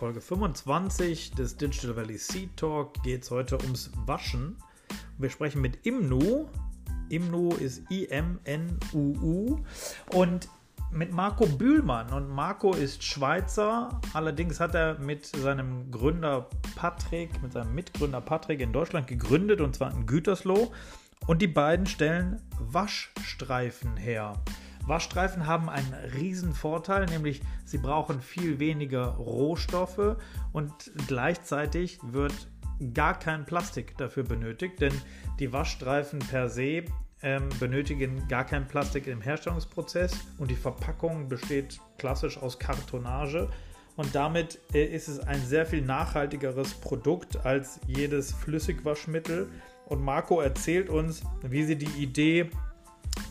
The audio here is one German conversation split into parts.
Folge 25 des Digital Valley Seed Talk geht es heute ums Waschen. Wir sprechen mit Imnu. Imnu ist I-M-N-U-U. Und mit Marco Bühlmann. Und Marco ist Schweizer. Allerdings hat er mit seinem Gründer Patrick, mit seinem Mitgründer Patrick in Deutschland gegründet und zwar in Gütersloh. Und die beiden stellen Waschstreifen her. Waschstreifen haben einen riesen Vorteil, nämlich sie brauchen viel weniger Rohstoffe und gleichzeitig wird gar kein Plastik dafür benötigt, denn die Waschstreifen per se ähm, benötigen gar kein Plastik im Herstellungsprozess und die Verpackung besteht klassisch aus Kartonage und damit äh, ist es ein sehr viel nachhaltigeres Produkt als jedes Flüssigwaschmittel. Und Marco erzählt uns, wie sie die Idee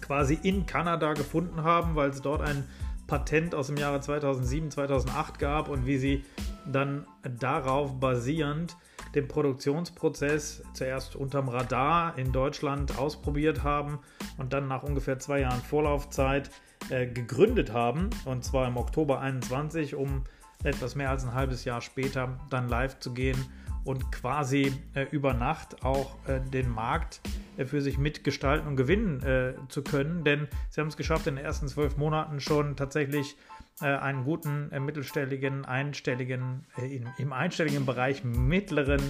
quasi in Kanada gefunden haben, weil es dort ein Patent aus dem Jahre 2007, 2008 gab und wie sie dann darauf basierend den Produktionsprozess zuerst unterm Radar in Deutschland ausprobiert haben und dann nach ungefähr zwei Jahren Vorlaufzeit äh, gegründet haben und zwar im Oktober 21, um etwas mehr als ein halbes Jahr später dann live zu gehen und quasi äh, über Nacht auch äh, den Markt äh, für sich mitgestalten und gewinnen äh, zu können. Denn sie haben es geschafft, in den ersten zwölf Monaten schon tatsächlich äh, einen guten äh, mittelstelligen, einstelligen, im, im, einstelligen Bereich mittleren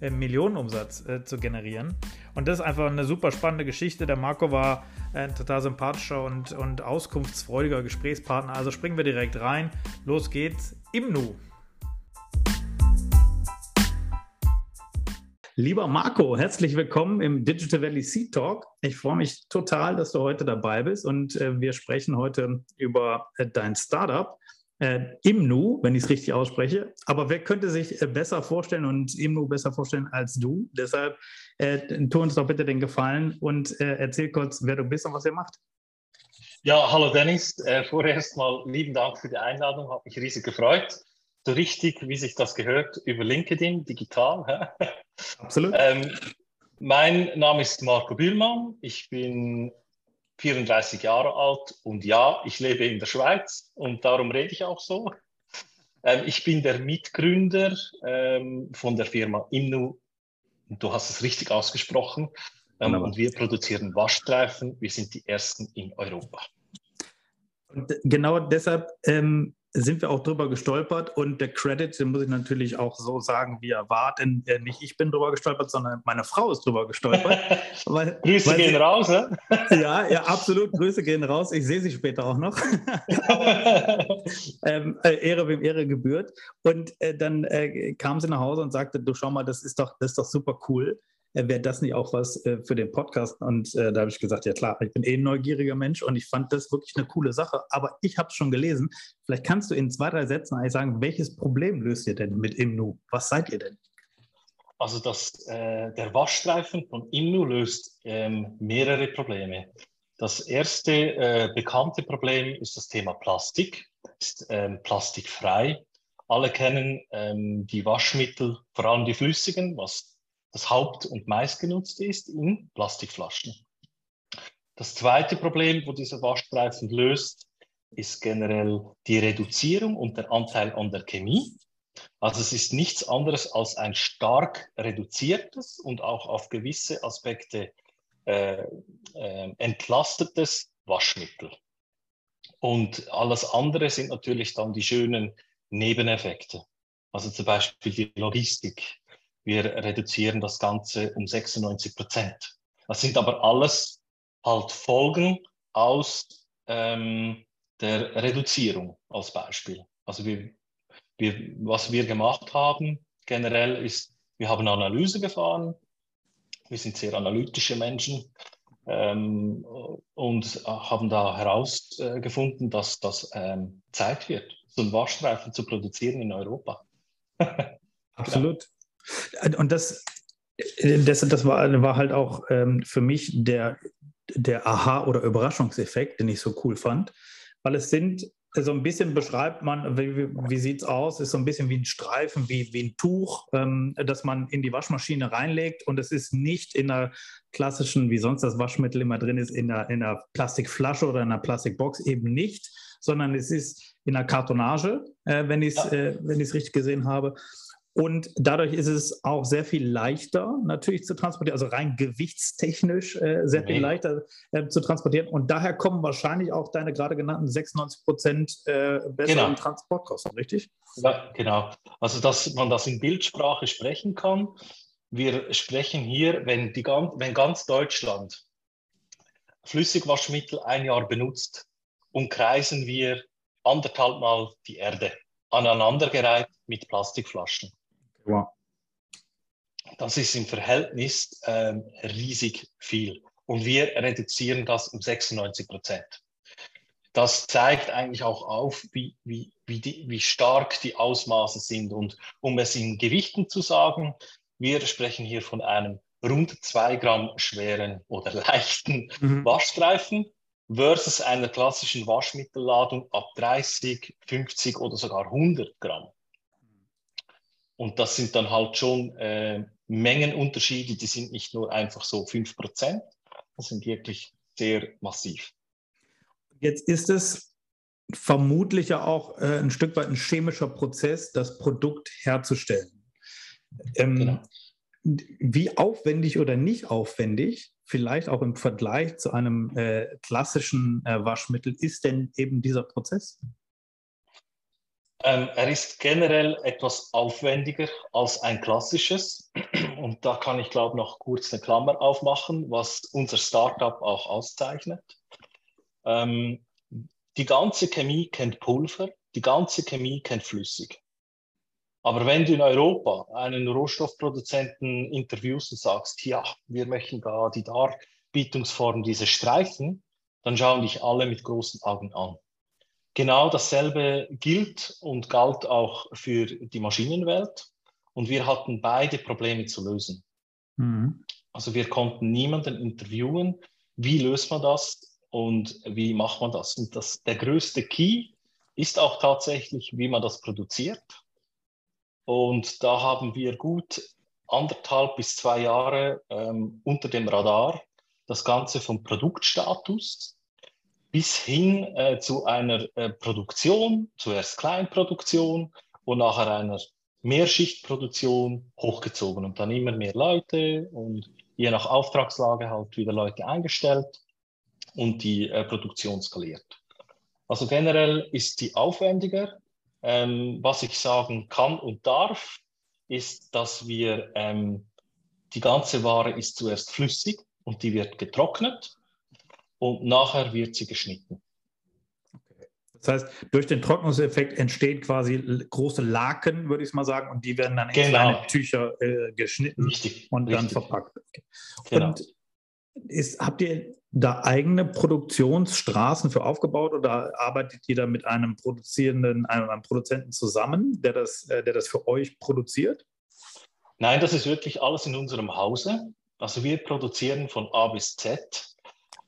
Millionenumsatz zu generieren. Und das ist einfach eine super spannende Geschichte. Der Marco war ein total sympathischer und, und auskunftsfreudiger Gesprächspartner. Also springen wir direkt rein. Los geht's im Nu. Lieber Marco, herzlich willkommen im Digital Valley Seed Talk. Ich freue mich total, dass du heute dabei bist und äh, wir sprechen heute über äh, dein Startup. Äh, Imnu, wenn ich es richtig ausspreche. Aber wer könnte sich äh, besser vorstellen und Imnu besser vorstellen als du? Deshalb äh, tu uns doch bitte den Gefallen und äh, erzähl kurz, wer du bist und was ihr macht. Ja, hallo Dennis. Vorerst mal lieben Dank für die Einladung, hat mich riesig gefreut so richtig, wie sich das gehört, über LinkedIn, digital. Absolut. Ähm, mein Name ist Marco Bühlmann. Ich bin 34 Jahre alt und ja, ich lebe in der Schweiz und darum rede ich auch so. Ähm, ich bin der Mitgründer ähm, von der Firma Imnu. Du hast es richtig ausgesprochen. Ähm, und wir produzieren Waschstreifen. Wir sind die ersten in Europa. Und genau deshalb ähm, sind wir auch drüber gestolpert und der Credit, den muss ich natürlich auch so sagen, wie er war, denn äh, nicht ich bin drüber gestolpert, sondern meine Frau ist drüber gestolpert. weil, Grüße weil gehen sie, raus, ne? Ja, ja, absolut, Grüße gehen raus. Ich sehe sie später auch noch. ähm, äh, Ehre wem Ehre gebührt. Und äh, dann äh, kam sie nach Hause und sagte, du schau mal, das ist doch, das ist doch super cool wäre das nicht auch was äh, für den Podcast? Und äh, da habe ich gesagt, ja klar, ich bin eh ein neugieriger Mensch und ich fand das wirklich eine coole Sache. Aber ich habe es schon gelesen. Vielleicht kannst du in zwei, drei Sätzen eigentlich sagen, welches Problem löst ihr denn mit Imnu? Was seid ihr denn? Also das, äh, der Waschstreifen von Imnu löst ähm, mehrere Probleme. Das erste äh, bekannte Problem ist das Thema Plastik, ist ähm, plastikfrei. Alle kennen ähm, die Waschmittel, vor allem die flüssigen, was das Haupt- und meistgenutzte ist in Plastikflaschen. Das zweite Problem, wo dieser Waschstreifen löst, ist generell die Reduzierung und der Anteil an der Chemie. Also es ist nichts anderes als ein stark reduziertes und auch auf gewisse Aspekte äh, äh, entlastetes Waschmittel. Und alles andere sind natürlich dann die schönen Nebeneffekte. Also zum Beispiel die Logistik, wir reduzieren das Ganze um 96 Prozent. Das sind aber alles halt Folgen aus ähm, der Reduzierung als Beispiel. Also wir, wir, was wir gemacht haben generell ist, wir haben Analyse gefahren. Wir sind sehr analytische Menschen ähm, und haben da herausgefunden, dass das ähm, Zeit wird, so einen Waschstreifen zu produzieren in Europa. Absolut. Und das, das, das war, war halt auch ähm, für mich der, der Aha- oder Überraschungseffekt, den ich so cool fand, weil es sind so ein bisschen beschreibt man, wie, wie sieht es aus? Ist so ein bisschen wie ein Streifen, wie, wie ein Tuch, ähm, das man in die Waschmaschine reinlegt und es ist nicht in einer klassischen, wie sonst das Waschmittel immer drin ist, in einer, in einer Plastikflasche oder in einer Plastikbox eben nicht, sondern es ist in einer Kartonage, äh, wenn ich es ja. äh, richtig gesehen habe. Und dadurch ist es auch sehr viel leichter natürlich zu transportieren, also rein gewichtstechnisch äh, sehr viel leichter äh, zu transportieren. Und daher kommen wahrscheinlich auch deine gerade genannten 96 Prozent äh, besseren genau. Transportkosten, richtig? Ja, genau. Also, dass man das in Bildsprache sprechen kann. Wir sprechen hier, wenn, die, wenn ganz Deutschland Flüssigwaschmittel ein Jahr benutzt, umkreisen wir anderthalb Mal die Erde aneinandergereiht mit Plastikflaschen. Wow. Das ist im Verhältnis ähm, riesig viel. Und wir reduzieren das um 96 Prozent. Das zeigt eigentlich auch auf, wie, wie, wie, die, wie stark die Ausmaße sind. Und um es in Gewichten zu sagen, wir sprechen hier von einem rund zwei Gramm schweren oder leichten mhm. Waschstreifen versus einer klassischen Waschmittelladung ab 30, 50 oder sogar 100 Gramm. Und das sind dann halt schon äh, Mengenunterschiede, die sind nicht nur einfach so 5 Prozent, das sind wirklich sehr massiv. Jetzt ist es vermutlich ja auch äh, ein Stück weit ein chemischer Prozess, das Produkt herzustellen. Ähm, genau. Wie aufwendig oder nicht aufwendig, vielleicht auch im Vergleich zu einem äh, klassischen äh, Waschmittel, ist denn eben dieser Prozess? Ähm, er ist generell etwas aufwendiger als ein klassisches. Und da kann ich, glaube noch kurz eine Klammer aufmachen, was unser Startup auch auszeichnet. Ähm, die ganze Chemie kennt Pulver, die ganze Chemie kennt flüssig. Aber wenn du in Europa einen Rohstoffproduzenten interviewst und sagst, ja, wir möchten da die Darbietungsform diese Streifen, dann schauen dich alle mit großen Augen an. Genau dasselbe gilt und galt auch für die Maschinenwelt. Und wir hatten beide Probleme zu lösen. Mhm. Also wir konnten niemanden interviewen, wie löst man das und wie macht man das. Und das, der größte Key ist auch tatsächlich, wie man das produziert. Und da haben wir gut anderthalb bis zwei Jahre ähm, unter dem Radar das Ganze vom Produktstatus bis hin äh, zu einer äh, Produktion, zuerst Kleinproduktion und nachher einer Mehrschichtproduktion hochgezogen und dann immer mehr Leute und je nach Auftragslage halt wieder Leute eingestellt und die äh, Produktion skaliert. Also generell ist die aufwendiger. Ähm, was ich sagen kann und darf, ist, dass wir ähm, die ganze Ware ist zuerst flüssig und die wird getrocknet und nachher wird sie geschnitten. Okay. Das heißt, durch den Trocknungseffekt entstehen quasi große Laken, würde ich mal sagen, und die werden dann in genau. kleine Tücher äh, geschnitten Richtig. und Richtig. dann verpackt. Okay. Genau. Und ist, habt ihr da eigene Produktionsstraßen für aufgebaut oder arbeitet ihr da mit einem produzierenden, einem, einem Produzenten zusammen, der das, äh, der das für euch produziert? Nein, das ist wirklich alles in unserem Hause. Also wir produzieren von A bis Z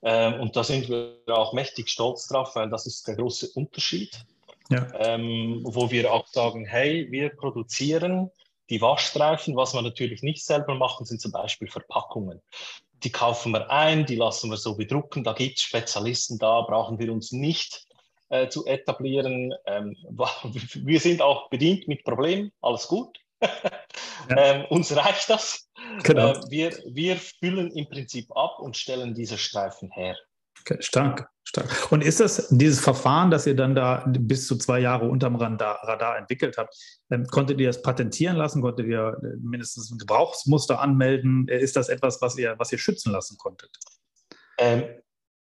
ähm, und da sind wir auch mächtig stolz drauf, weil das ist der große Unterschied. Ja. Ähm, wo wir auch sagen, hey, wir produzieren die Waschstreifen. Was wir natürlich nicht selber machen, sind zum Beispiel Verpackungen. Die kaufen wir ein, die lassen wir so bedrucken. Da gibt es Spezialisten, da brauchen wir uns nicht äh, zu etablieren. Ähm, wir sind auch bedient mit Problemen, alles gut. Ja. ähm, uns reicht das. Genau. Äh, wir, wir füllen im Prinzip ab und stellen diese Streifen her. Okay, stark, stark. Und ist das dieses Verfahren, das ihr dann da bis zu zwei Jahre unterm Radar, Radar entwickelt habt, ähm, konntet ihr das patentieren lassen? Konntet ihr äh, mindestens ein Gebrauchsmuster anmelden? Äh, ist das etwas, was ihr, was ihr schützen lassen konntet? Ähm,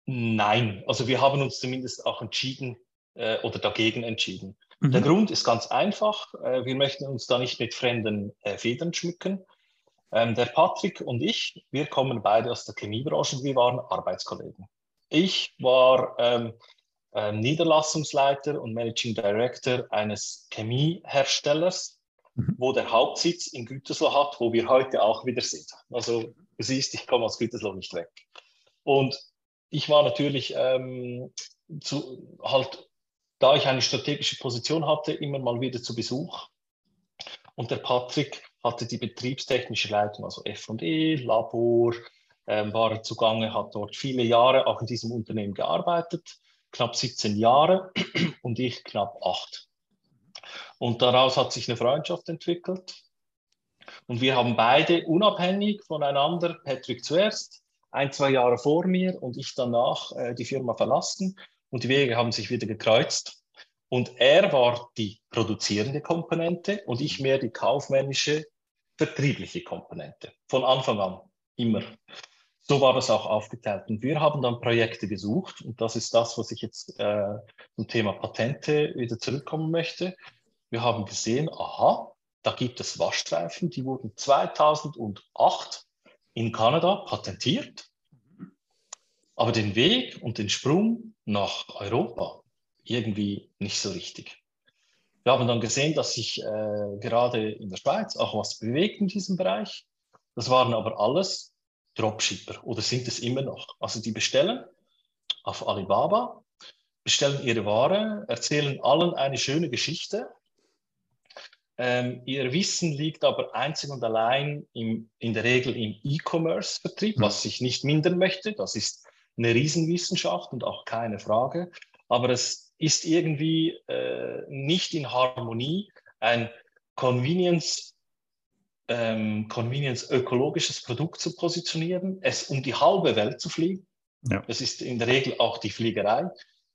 nein, also wir haben uns zumindest auch entschieden äh, oder dagegen entschieden. Mhm. Der Grund ist ganz einfach. Äh, wir möchten uns da nicht mit fremden äh, Federn schmücken. Ähm, der Patrick und ich, wir kommen beide aus der Chemiebranche, wir waren Arbeitskollegen. Ich war ähm, äh, Niederlassungsleiter und Managing Director eines Chemieherstellers, mhm. wo der Hauptsitz in Gütersloh hat, wo wir heute auch wieder sind. Also du siehst, ich komme aus Gütersloh nicht weg. Und ich war natürlich ähm, zu, halt, da ich eine strategische Position hatte, immer mal wieder zu Besuch. Und der Patrick hatte die betriebstechnische Leitung, also F&E, Labor, ähm, war zugange, hat dort viele Jahre auch in diesem Unternehmen gearbeitet, knapp 17 Jahre und ich knapp acht. Und daraus hat sich eine Freundschaft entwickelt. Und wir haben beide unabhängig voneinander, Patrick zuerst, ein, zwei Jahre vor mir und ich danach äh, die Firma verlassen und die Wege haben sich wieder gekreuzt. Und er war die produzierende Komponente und ich mehr die kaufmännische, vertriebliche Komponente. Von Anfang an, immer. So war das auch aufgeteilt. Und wir haben dann Projekte gesucht und das ist das, was ich jetzt äh, zum Thema Patente wieder zurückkommen möchte. Wir haben gesehen, aha, da gibt es Waschstreifen, die wurden 2008 in Kanada patentiert, aber den Weg und den Sprung nach Europa irgendwie nicht so richtig. Wir haben dann gesehen, dass sich äh, gerade in der Schweiz auch was bewegt in diesem Bereich. Das waren aber alles Dropshipper oder sind es immer noch. Also die bestellen auf Alibaba, bestellen ihre Ware, erzählen allen eine schöne Geschichte ähm, ihr Wissen liegt aber einzig und allein im, in der Regel im E-Commerce-Vertrieb, mhm. was ich nicht mindern möchte. Das ist eine Riesenwissenschaft und auch keine Frage. Aber es ist irgendwie äh, nicht in Harmonie, ein Convenience, ähm, Convenience ökologisches Produkt zu positionieren, es um die halbe Welt zu fliegen. Ja. Das ist in der Regel auch die Fliegerei.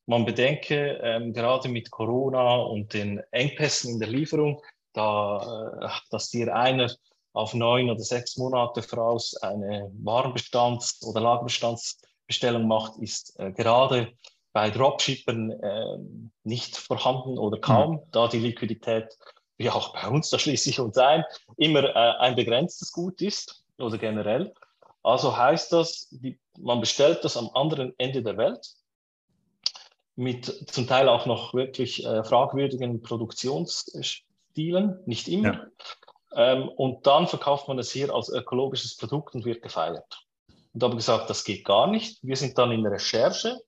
Man bedenke, ähm, gerade mit Corona und den Engpässen in der Lieferung, da, äh, dass dir einer auf neun oder sechs Monate voraus eine Warenbestands- oder Lagerbestandsbestellung macht, ist äh, gerade bei Dropshippern äh, nicht vorhanden oder kaum, mhm. da die Liquidität, wie auch bei uns, da schließe ich uns ein, immer äh, ein begrenztes Gut ist oder generell. Also heißt das, die, man bestellt das am anderen Ende der Welt mit zum Teil auch noch wirklich äh, fragwürdigen Produktions- Stilen, nicht immer. Ja. Ähm, und dann verkauft man es hier als ökologisches Produkt und wird gefeiert. Und haben gesagt, das geht gar nicht. Wir sind dann in der Recherche,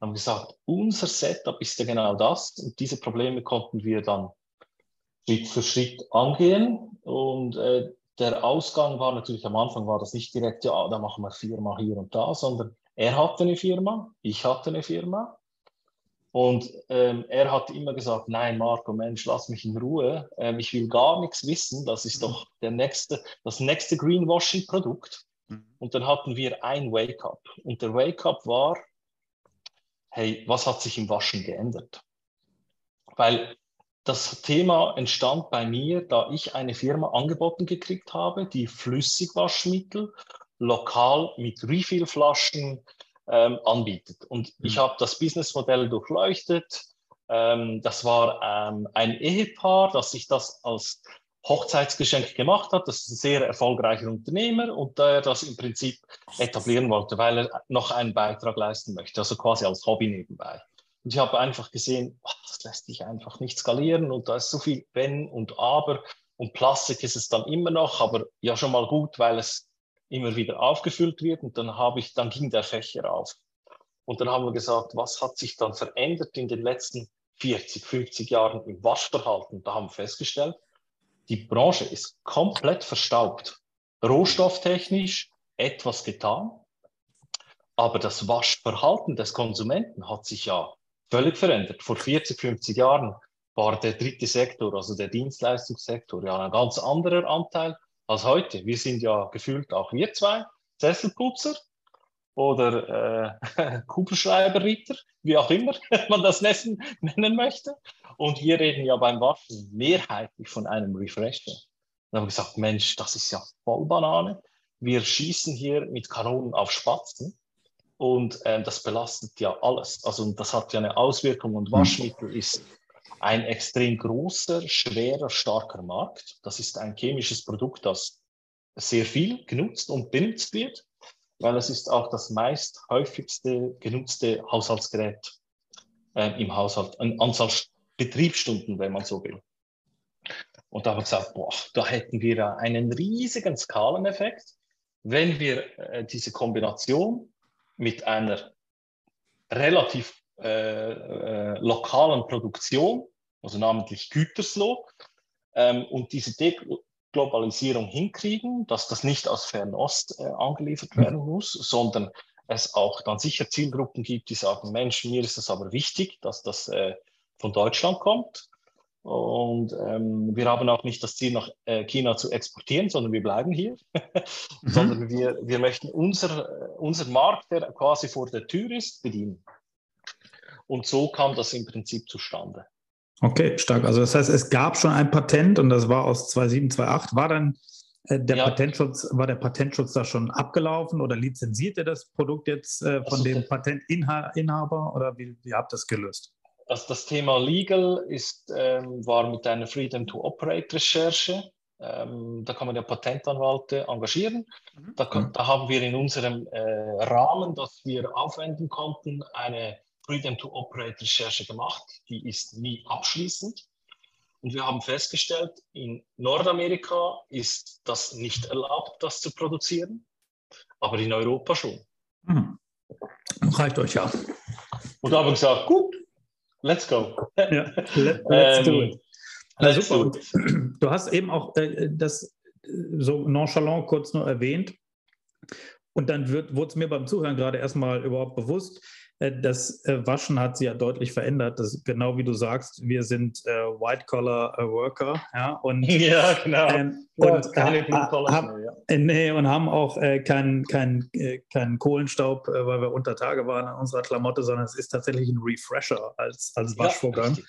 haben gesagt, unser Setup ist ja genau das. Und diese Probleme konnten wir dann Schritt für Schritt angehen. Und äh, der Ausgang war natürlich am Anfang war das nicht direkt, ja, da machen wir Firma hier und da, sondern er hatte eine Firma, ich hatte eine Firma. Und ähm, er hat immer gesagt, nein, Marco, Mensch, lass mich in Ruhe. Ähm, ich will gar nichts wissen. Das ist doch der nächste, das nächste Greenwashing-Produkt. Mhm. Und dann hatten wir ein Wake-up. Und der Wake-up war, hey, was hat sich im Waschen geändert? Weil das Thema entstand bei mir, da ich eine Firma angeboten gekriegt habe, die Flüssigwaschmittel lokal mit Refillflaschen ähm, anbietet. Und mhm. ich habe das Businessmodell durchleuchtet. Ähm, das war ähm, ein Ehepaar, das sich das als Hochzeitsgeschenk gemacht hat. Das ist ein sehr erfolgreicher Unternehmer und der das im Prinzip etablieren wollte, weil er noch einen Beitrag leisten möchte, also quasi als Hobby nebenbei. Und ich habe einfach gesehen, das lässt sich einfach nicht skalieren und da ist so viel Wenn und Aber und Plastik ist es dann immer noch, aber ja schon mal gut, weil es immer wieder aufgefüllt wird und dann habe ich, dann ging der Fächer auf. Und dann haben wir gesagt, was hat sich dann verändert in den letzten 40, 50 Jahren im Waschverhalten? Da haben wir festgestellt, die Branche ist komplett verstaubt. Rohstofftechnisch etwas getan, aber das Waschverhalten des Konsumenten hat sich ja völlig verändert. Vor 40, 50 Jahren war der dritte Sektor, also der Dienstleistungssektor, ja ein ganz anderer Anteil als heute. Wir sind ja gefühlt auch wir zwei Sesselputzer oder äh, Kugelschreiberritter, wie auch immer man das nennen, nennen möchte. Und wir reden ja beim Waschen mehrheitlich von einem Refresher. Dann haben wir gesagt, Mensch, das ist ja voll Banane. Wir schießen hier mit Kanonen auf Spatzen und äh, das belastet ja alles. Also das hat ja eine Auswirkung und hm. Waschmittel ist ein extrem großer, schwerer, starker Markt. Das ist ein chemisches Produkt, das sehr viel genutzt und benutzt wird, weil es ist auch das meist häufigste genutzte Haushaltsgerät äh, im Haushalt, an Anzahl Betriebsstunden, wenn man so will. Und da haben wir gesagt, boah, da hätten wir einen riesigen Skaleneffekt, wenn wir äh, diese Kombination mit einer relativ äh, äh, lokalen Produktion, also namentlich Gütersloh, ähm, und diese Deglobalisierung hinkriegen, dass das nicht aus Fernost äh, angeliefert werden muss, sondern es auch dann sicher Zielgruppen gibt, die sagen, Mensch, mir ist es aber wichtig, dass das äh, von Deutschland kommt. Und ähm, wir haben auch nicht das Ziel, nach äh, China zu exportieren, sondern wir bleiben hier, mhm. sondern wir, wir möchten unser, unser Markt, der quasi vor der Tür ist, bedienen. Und so kam das im Prinzip zustande. Okay, stark. Also das heißt, es gab schon ein Patent und das war aus 2728. War dann äh, der ja. Patentschutz, war der Patentschutz da schon abgelaufen oder lizenziert ihr das Produkt jetzt äh, von also, dem Patentinhaber oder wie, wie habt ihr das gelöst? Das, das Thema Legal ist, ähm, war mit einer Freedom to Operate Recherche. Ähm, da kann man ja Patentanwälte engagieren. Mhm. Da, mhm. da, haben wir in unserem äh, Rahmen, das wir aufwenden konnten, eine Freedom to Operate Recherche gemacht. Die ist nie abschließend. Und wir haben festgestellt, in Nordamerika ist das nicht erlaubt, das zu produzieren, aber in Europa schon. Mhm. Reicht euch ja. Und da haben wir gesagt, gut, let's go. Ja, let, let's do it. Also super. Du hast eben auch äh, das äh, so nonchalant kurz nur erwähnt. Und dann wurde es mir beim Zuhören gerade erstmal überhaupt bewusst, äh, das äh, Waschen hat sich ja deutlich verändert. Das, genau wie du sagst, wir sind äh, White-Collar-Worker. Ja, und, ja, genau. Ähm, ja, und, keine äh, haben, ja. nee, und haben auch äh, keinen kein, kein Kohlenstaub, weil wir unter Tage waren an unserer Klamotte, sondern es ist tatsächlich ein Refresher als, als Waschvorgang. Ja,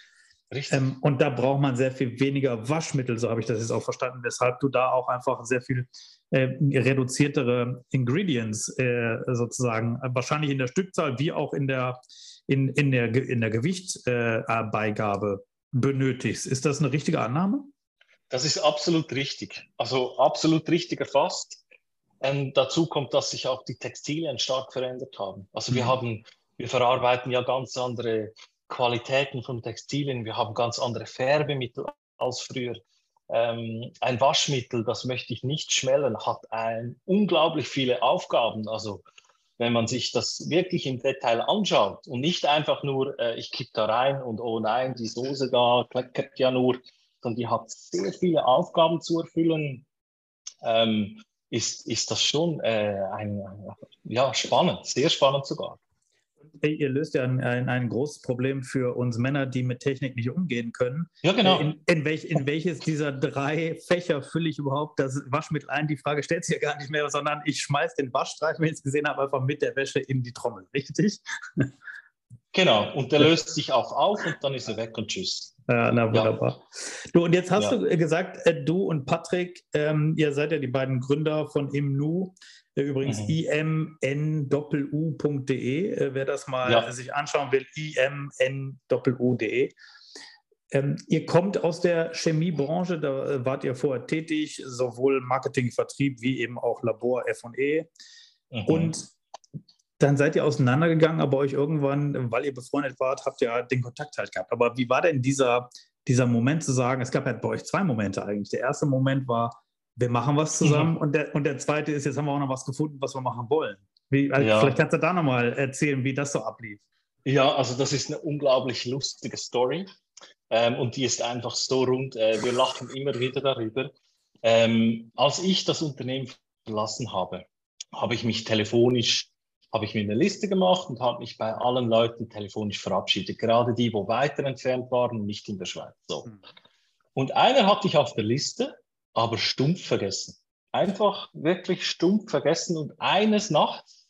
Richtig. Ähm, und da braucht man sehr viel weniger Waschmittel, so habe ich das jetzt auch verstanden, weshalb du da auch einfach sehr viel äh, reduziertere Ingredients äh, sozusagen, wahrscheinlich in der Stückzahl wie auch in der, in, in der, in der Gewichtbeigabe äh, benötigst. Ist das eine richtige Annahme? Das ist absolut richtig. Also absolut richtig erfasst. Ähm, dazu kommt, dass sich auch die Textilien stark verändert haben. Also wir mhm. haben, wir verarbeiten ja ganz andere Qualitäten von Textilien, wir haben ganz andere Färbemittel als früher. Ähm, ein Waschmittel, das möchte ich nicht schmellen, hat ein, unglaublich viele Aufgaben. Also wenn man sich das wirklich im Detail anschaut und nicht einfach nur, äh, ich kippe da rein und oh nein, die Soße da kleckert ja nur, sondern die hat sehr viele Aufgaben zu erfüllen, ähm, ist, ist das schon äh, ein, ja, spannend, sehr spannend sogar ihr löst ja ein, ein, ein, großes Problem für uns Männer, die mit Technik nicht umgehen können. Ja, genau. In, in, welch, in welches dieser drei Fächer fülle ich überhaupt das Waschmittel ein? Die Frage stellt sich ja gar nicht mehr, sondern ich schmeiße den Waschstreifen, wenn ich es gesehen habe, einfach mit der Wäsche in die Trommel, richtig? Genau, und der löst sich auch auf und dann ist er weg und tschüss. Ja, na wunderbar. Ja. Du, und jetzt hast ja. du gesagt, äh, du und Patrick, ähm, ihr seid ja die beiden Gründer von Imnu. Übrigens mhm. imn.u.de, äh, wer das mal ja. sich anschauen will, imn.u.de. Ähm, ihr kommt aus der Chemiebranche, da äh, wart ihr vorher tätig, sowohl Marketing, Vertrieb wie eben auch Labor, FE. Mhm. Und dann seid ihr auseinandergegangen, aber euch irgendwann, weil ihr befreundet wart, habt ihr den Kontakt halt gehabt. Aber wie war denn dieser, dieser Moment zu sagen, es gab ja bei euch zwei Momente eigentlich. Der erste Moment war, wir machen was zusammen. Mhm. Und, der, und der zweite ist, jetzt haben wir auch noch was gefunden, was wir machen wollen. Wie, also ja. Vielleicht kannst du da nochmal erzählen, wie das so ablief. Ja, also das ist eine unglaublich lustige Story. Ähm, und die ist einfach so rund. Äh, wir lachen immer wieder darüber. Ähm, als ich das Unternehmen verlassen habe, habe ich mich telefonisch, habe ich mir eine Liste gemacht und habe mich bei allen Leuten telefonisch verabschiedet. Gerade die, wo weiter entfernt waren und nicht in der Schweiz. So. Mhm. Und einer hatte ich auf der Liste aber stumpf vergessen. Einfach wirklich stumpf vergessen. Und eines Nachts,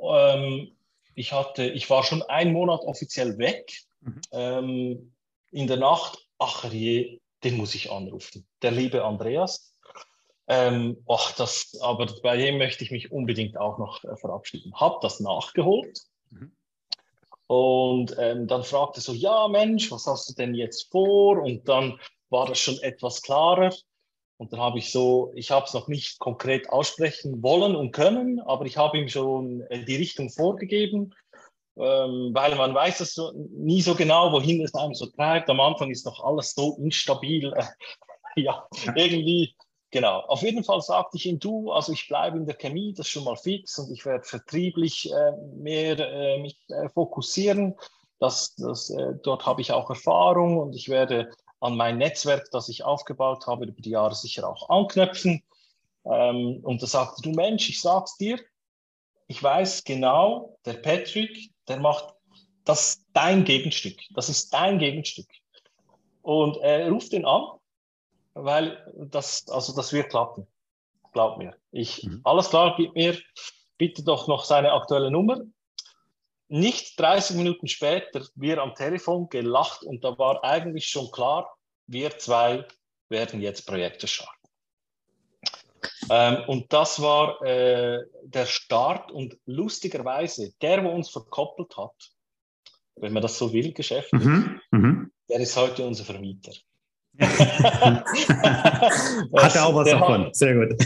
ähm, ich, hatte, ich war schon einen Monat offiziell weg. Mhm. Ähm, in der Nacht, ach je, den muss ich anrufen. Der liebe Andreas. Ähm, ach, das, aber bei dem möchte ich mich unbedingt auch noch äh, verabschieden. Hab das nachgeholt. Mhm. Und ähm, dann fragte so, ja Mensch, was hast du denn jetzt vor? Und dann war das schon etwas klarer. Und dann habe ich so, ich habe es noch nicht konkret aussprechen wollen und können, aber ich habe ihm schon äh, die Richtung vorgegeben, ähm, weil man weiß es so, nie so genau, wohin es einem so treibt. Am Anfang ist noch alles so instabil. ja, irgendwie, genau. Auf jeden Fall sagte ich ihm, du, also ich bleibe in der Chemie, das ist schon mal fix und ich werde vertrieblich äh, mehr äh, mich äh, fokussieren. Das, das, äh, dort habe ich auch Erfahrung und ich werde an mein Netzwerk, das ich aufgebaut habe, über die Jahre sicher auch anknüpfen. Ähm, und da sagte du Mensch, ich sag's dir, ich weiß genau, der Patrick, der macht das dein Gegenstück. Das ist dein Gegenstück. Und er ruft ihn an, weil das, also das wird klappen. Glaub mir. Ich, mhm. alles klar, gib mir bitte doch noch seine aktuelle Nummer. Nicht 30 Minuten später, wir am Telefon gelacht und da war eigentlich schon klar, wir zwei werden jetzt Projekte starten. Ähm, und das war äh, der Start und lustigerweise, der, wo uns verkoppelt hat, wenn man das so will, Geschäft, mhm. Mhm. der ist heute unser Vermieter. hat er auch was der davon, hat, sehr gut.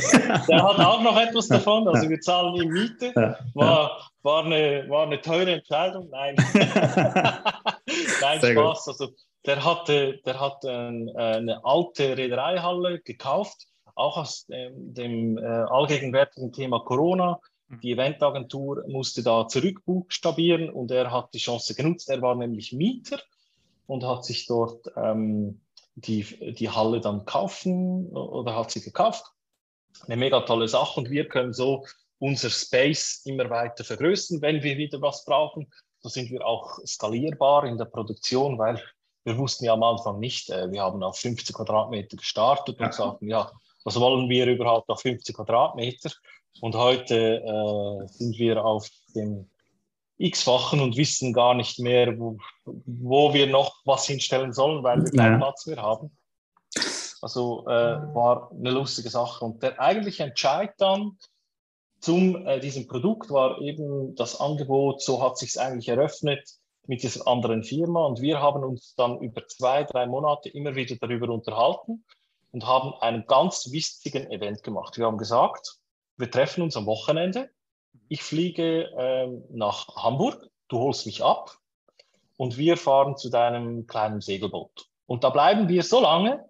der hat auch noch etwas davon, also wir zahlen ihm Miete, war, war, eine, war eine teure Entscheidung, nein. nein, sehr Spaß, gut. also der hatte, der hat ein, äh, eine alte Reedereihalle gekauft auch aus dem, dem äh, allgegenwärtigen Thema Corona. Mhm. Die Eventagentur musste da zurückbuchstabieren und er hat die Chance genutzt. Er war nämlich Mieter und hat sich dort ähm, die, die Halle dann kaufen oder hat sie gekauft. Eine mega tolle Sache und wir können so unser Space immer weiter vergrößern, wenn wir wieder was brauchen. So sind wir auch skalierbar in der Produktion, weil wir wussten ja am Anfang nicht, äh, wir haben auf 50 Quadratmeter gestartet und ja. sagten, ja, was wollen wir überhaupt auf 50 Quadratmeter? Und heute äh, sind wir auf dem x-fachen und wissen gar nicht mehr, wo, wo, wir noch was hinstellen sollen, weil wir keinen ja. Platz mehr haben. Also äh, war eine lustige Sache. Und der eigentliche Entscheid dann zum äh, diesem Produkt war eben das Angebot, so hat sich eigentlich eröffnet mit dieser anderen Firma. Und wir haben uns dann über zwei, drei Monate immer wieder darüber unterhalten und haben einen ganz wichtigen Event gemacht. Wir haben gesagt, wir treffen uns am Wochenende. Ich fliege ähm, nach Hamburg, du holst mich ab und wir fahren zu deinem kleinen Segelboot. Und da bleiben wir so lange,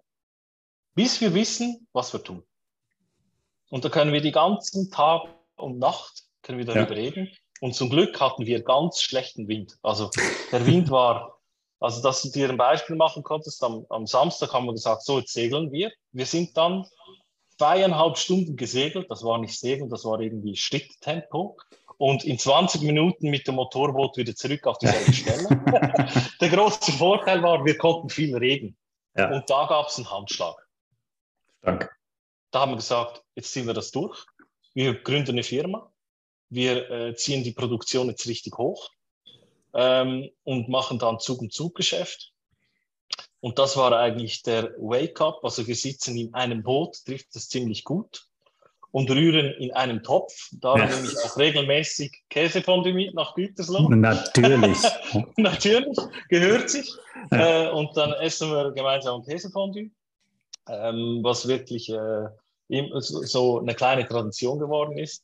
bis wir wissen, was wir tun. Und da können wir die ganzen Tag und Nacht können wir darüber ja. reden. Und zum Glück hatten wir ganz schlechten Wind. Also der Wind war also, dass du dir ein Beispiel machen konntest, am, am Samstag haben wir gesagt, so, jetzt segeln wir. Wir sind dann zweieinhalb Stunden gesegelt. Das war nicht Segeln, das war irgendwie Schritttempo. Und in 20 Minuten mit dem Motorboot wieder zurück auf dieselbe Stelle. Der große Vorteil war, wir konnten viel reden. Ja. Und da gab es einen Handschlag. Danke. Da haben wir gesagt, jetzt ziehen wir das durch. Wir gründen eine Firma. Wir äh, ziehen die Produktion jetzt richtig hoch ähm, und machen dann Zug- und das war eigentlich der Wake-up. Also wir sitzen in einem Boot, trifft das ziemlich gut und rühren in einem Topf. Da ja. nehme ich auch regelmäßig Käsefondue mit nach Gütersloh. Natürlich. Natürlich, gehört sich. Ja. Äh, und dann essen wir gemeinsam Käsefondue, ähm, was wirklich äh, so eine kleine Tradition geworden ist.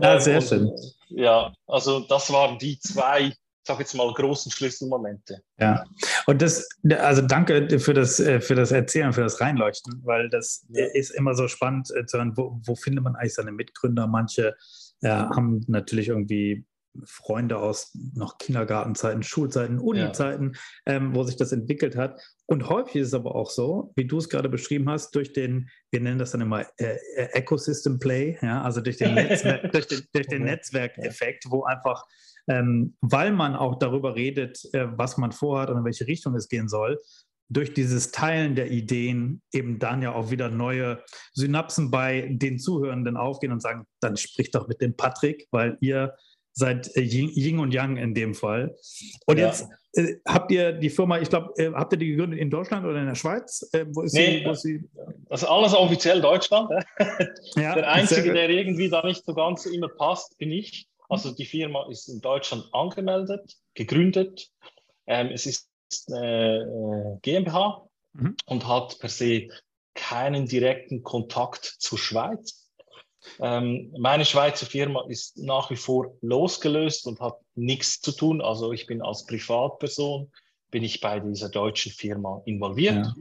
Ja, sehr und, schön. Ja, also das waren die zwei, sag jetzt mal, großen Schlüsselmomente. Ja, und das, also danke für das, äh, für das Erzählen, für das Reinleuchten, weil das ja. ist immer so spannend äh, zu hören, wo, wo findet man eigentlich seine Mitgründer? Manche ja, haben natürlich irgendwie Freunde aus noch Kindergartenzeiten, Schulzeiten, Unizeiten, ja. ähm, wo sich das entwickelt hat. Und häufig ist es aber auch so, wie du es gerade beschrieben hast, durch den, wir nennen das dann immer äh, äh Ecosystem Play, ja, also durch den, Netzwer durch den, durch den Netzwerkeffekt, wo einfach, ähm, weil man auch darüber redet, äh, was man vorhat und in welche Richtung es gehen soll, durch dieses Teilen der Ideen eben dann ja auch wieder neue Synapsen bei den Zuhörenden aufgehen und sagen, dann sprich doch mit dem Patrick, weil ihr seit äh, Yin und Yang in dem Fall. Und ja. jetzt äh, habt ihr die Firma, ich glaube, äh, habt ihr die gegründet in Deutschland oder in der Schweiz? Äh, wo ist nee, sie, wo ist sie? Das ist alles offiziell Deutschland. Ja, der Einzige, der irgendwie da nicht so ganz immer passt, bin ich. Also die Firma ist in Deutschland angemeldet, gegründet. Ähm, es ist eine äh, GmbH mhm. und hat per se keinen direkten Kontakt zur Schweiz. Ähm, meine Schweizer Firma ist nach wie vor losgelöst und hat nichts zu tun. Also ich bin als Privatperson, bin ich bei dieser deutschen Firma involviert. Ja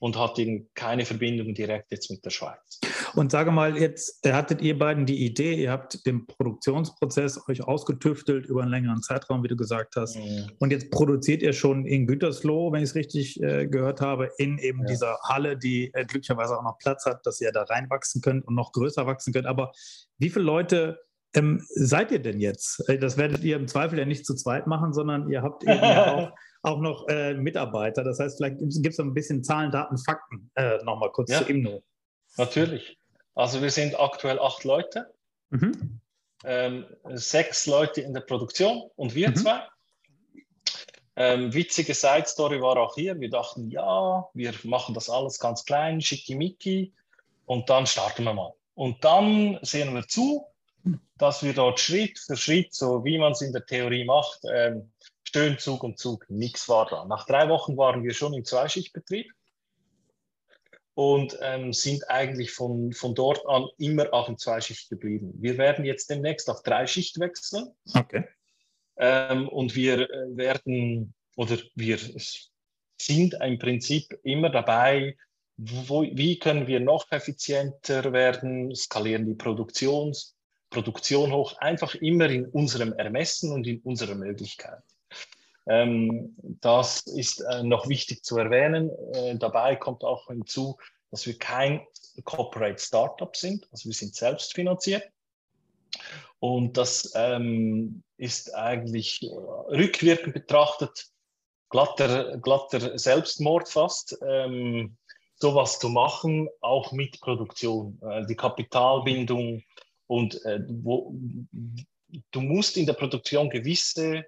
und hat keine Verbindung direkt jetzt mit der Schweiz. Und sage mal, jetzt hattet ihr beiden die Idee, ihr habt den Produktionsprozess euch ausgetüftelt über einen längeren Zeitraum, wie du gesagt hast. Mhm. Und jetzt produziert ihr schon in Gütersloh, wenn ich es richtig äh, gehört habe, in eben ja. dieser Halle, die äh, glücklicherweise auch noch Platz hat, dass ihr da reinwachsen könnt und noch größer wachsen könnt. Aber wie viele Leute ähm, seid ihr denn jetzt? Äh, das werdet ihr im Zweifel ja nicht zu zweit machen, sondern ihr habt eben ja auch auch noch äh, Mitarbeiter. Das heißt, vielleicht gibt es ein bisschen Zahlen, Daten, Fakten äh, nochmal kurz ja, zu Imno. Natürlich. Also wir sind aktuell acht Leute, mhm. ähm, sechs Leute in der Produktion und wir mhm. zwei. Ähm, witzige Side Story war auch hier. Wir dachten, ja, wir machen das alles ganz klein, schickimicki und dann starten wir mal. Und dann sehen wir zu, dass wir dort Schritt für Schritt, so wie man es in der Theorie macht, ähm, Stöhn, Zug um Zug, nichts war da. Nach drei Wochen waren wir schon im Zweischichtbetrieb und ähm, sind eigentlich von, von dort an immer auch im Zweischicht geblieben. Wir werden jetzt demnächst auf Dreischicht wechseln. Okay. Ähm, und wir äh, werden oder wir sind im Prinzip immer dabei, wo, wie können wir noch effizienter werden, skalieren die Produktions, Produktion hoch, einfach immer in unserem Ermessen und in unserer Möglichkeit. Ähm, das ist äh, noch wichtig zu erwähnen. Äh, dabei kommt auch hinzu, dass wir kein Corporate Startup sind, also wir sind selbst finanziert. Und das ähm, ist eigentlich äh, rückwirkend betrachtet glatter, glatter Selbstmord fast, ähm, sowas zu machen, auch mit Produktion. Äh, die Kapitalbindung und äh, wo, du musst in der Produktion gewisse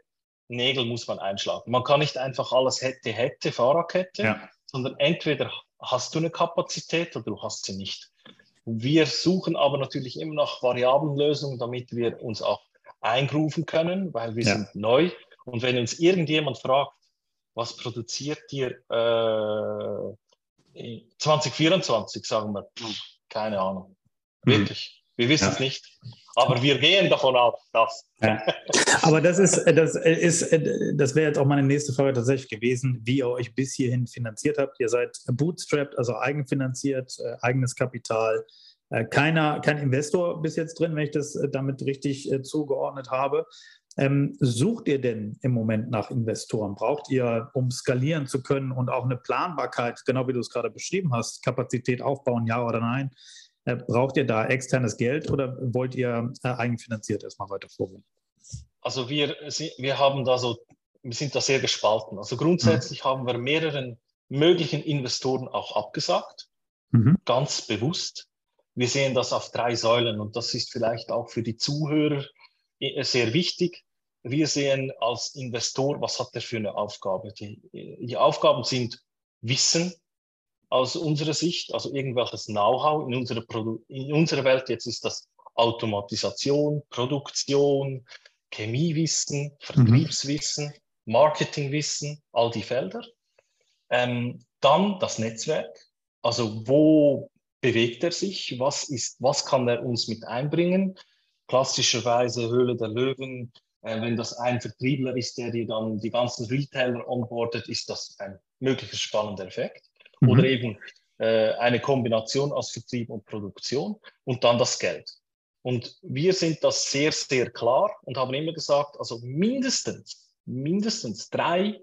Nägel muss man einschlagen. Man kann nicht einfach alles hätte, hätte, Fahrradkette, ja. sondern entweder hast du eine Kapazität oder du hast sie nicht. Wir suchen aber natürlich immer nach variablen Lösungen, damit wir uns auch eingrufen können, weil wir ja. sind neu. Und wenn uns irgendjemand fragt, was produziert ihr äh, 2024, sagen wir, keine Ahnung. Mhm. Wirklich. Wir wissen ja. es nicht. Aber wir gehen davon aus, dass. Ja. Aber das ist, das ist, das wäre jetzt auch meine nächste Frage tatsächlich gewesen, wie ihr euch bis hierhin finanziert habt. Ihr seid bootstrapped, also eigenfinanziert, äh, eigenes Kapital. Äh, keiner, kein Investor bis jetzt drin, wenn ich das äh, damit richtig zugeordnet habe. Ähm, sucht ihr denn im Moment nach Investoren? Braucht ihr, um skalieren zu können und auch eine Planbarkeit, genau wie du es gerade beschrieben hast, Kapazität aufbauen, ja oder nein? Äh, braucht ihr da externes Geld oder wollt ihr äh, eigenfinanziert erstmal weiter vorgehen? Also wir, wir haben da so, wir sind da sehr gespalten. Also grundsätzlich mhm. haben wir mehreren möglichen Investoren auch abgesagt, mhm. ganz bewusst. Wir sehen das auf drei Säulen und das ist vielleicht auch für die Zuhörer äh, sehr wichtig. Wir sehen als Investor, was hat er für eine Aufgabe? Die, die Aufgaben sind Wissen, aus unserer Sicht, also irgendwelches Know-how in unserer, in unserer Welt. Jetzt ist das Automatisation, Produktion, Chemiewissen, mhm. Vertriebswissen, Marketingwissen, all die Felder. Ähm, dann das Netzwerk, also wo bewegt er sich, was, ist, was kann er uns mit einbringen. Klassischerweise Höhle der Löwen, äh, wenn das ein Vertriebler ist, der dir dann die ganzen Retailer onboardet, ist das ein möglicher spannender Effekt mhm. oder eben äh, eine Kombination aus Vertrieb und Produktion und dann das Geld. Und wir sind das sehr, sehr klar und haben immer gesagt, also mindestens, mindestens drei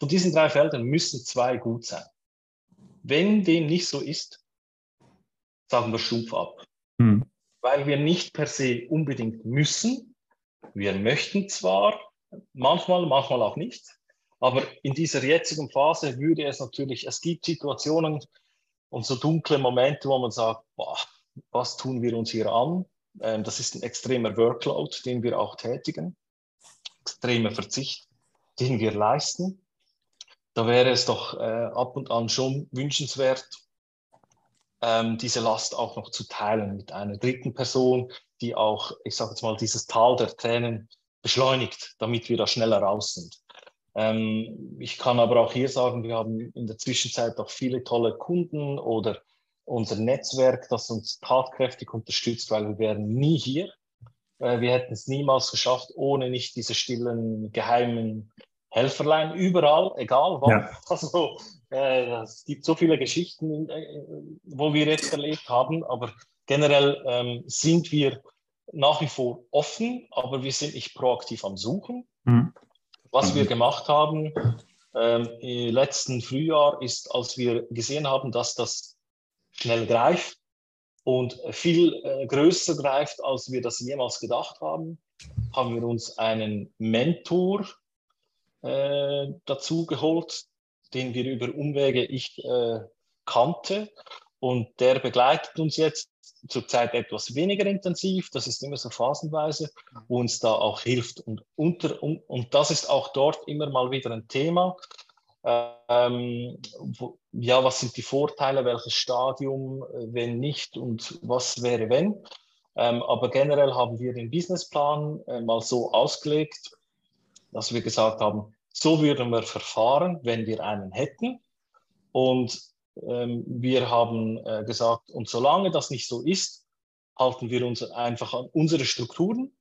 von diesen drei Feldern müssen zwei gut sein. Wenn dem nicht so ist, sagen wir Stumpf ab. Mhm. Weil wir nicht per se unbedingt müssen. Wir möchten zwar manchmal, manchmal auch nicht. Aber in dieser jetzigen Phase würde es natürlich, es gibt Situationen und so dunkle Momente, wo man sagt, boah, was tun wir uns hier an? Ähm, das ist ein extremer Workload, den wir auch tätigen, extremer Verzicht, den wir leisten. Da wäre es doch äh, ab und an schon wünschenswert, ähm, diese Last auch noch zu teilen mit einer dritten Person, die auch, ich sage jetzt mal, dieses Tal der Tränen beschleunigt, damit wir da schneller raus sind. Ähm, ich kann aber auch hier sagen, wir haben in der Zwischenzeit auch viele tolle Kunden oder unser Netzwerk, das uns tatkräftig unterstützt, weil wir wären nie hier. Äh, wir hätten es niemals geschafft, ohne nicht diese stillen, geheimen Helferlein überall, egal was. Ja. Also, äh, es gibt so viele Geschichten, äh, wo wir jetzt erlebt haben, aber generell ähm, sind wir nach wie vor offen, aber wir sind nicht proaktiv am Suchen. Mhm. Was wir gemacht haben ähm, im letzten Frühjahr ist, als wir gesehen haben, dass das schnell greift und viel äh, größer greift, als wir das jemals gedacht haben, haben wir uns einen Mentor äh, dazu geholt, den wir über Umwege ich äh, kannte. Und der begleitet uns jetzt zurzeit etwas weniger intensiv, das ist immer so phasenweise, wo uns da auch hilft. Und, unter, und, und das ist auch dort immer mal wieder ein Thema. Ähm, wo, ja, was sind die Vorteile, welches Stadium, wenn nicht und was wäre, wenn. Ähm, aber generell haben wir den Businessplan äh, mal so ausgelegt, dass wir gesagt haben, so würden wir verfahren, wenn wir einen hätten. Und wir haben äh, gesagt, und solange das nicht so ist, halten wir uns einfach an unsere Strukturen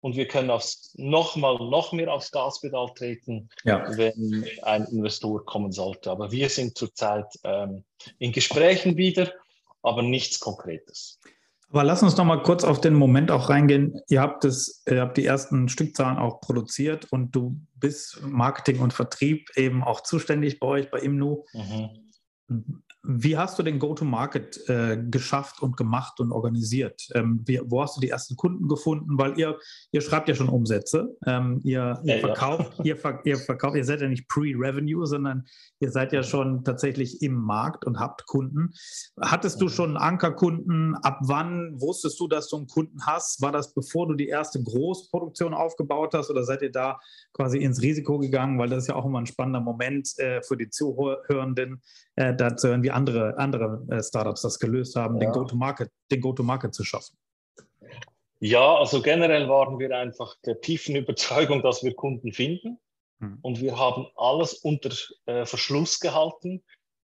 und wir können aufs, noch mal noch mehr aufs Gaspedal treten, ja. wenn ein Investor kommen sollte. Aber wir sind zurzeit ähm, in Gesprächen wieder, aber nichts Konkretes. Aber lass uns noch mal kurz auf den Moment auch reingehen. Ihr habt, das, ihr habt die ersten Stückzahlen auch produziert und du bist Marketing und Vertrieb eben auch zuständig bei euch bei Imnu. Mhm. Wie hast du den Go-to-Market äh, geschafft und gemacht und organisiert? Ähm, wie, wo hast du die ersten Kunden gefunden? Weil ihr, ihr schreibt ja schon Umsätze. Ähm, ihr, ihr, ja, verkauft, ja. ihr, ihr, verkauft, ihr seid ja nicht Pre-Revenue, sondern ihr seid ja schon tatsächlich im Markt und habt Kunden. Hattest du schon Ankerkunden? Ab wann wusstest du, dass du einen Kunden hast? War das bevor du die erste Großproduktion aufgebaut hast oder seid ihr da quasi ins Risiko gegangen? Weil das ist ja auch immer ein spannender Moment äh, für die Zuhörenden, äh, da zu hören, wie andere, andere äh, Startups das gelöst haben, ja. den Go-to-Market Go zu schaffen. Ja, also generell waren wir einfach der tiefen Überzeugung, dass wir Kunden finden. Mhm. Und wir haben alles unter äh, Verschluss gehalten,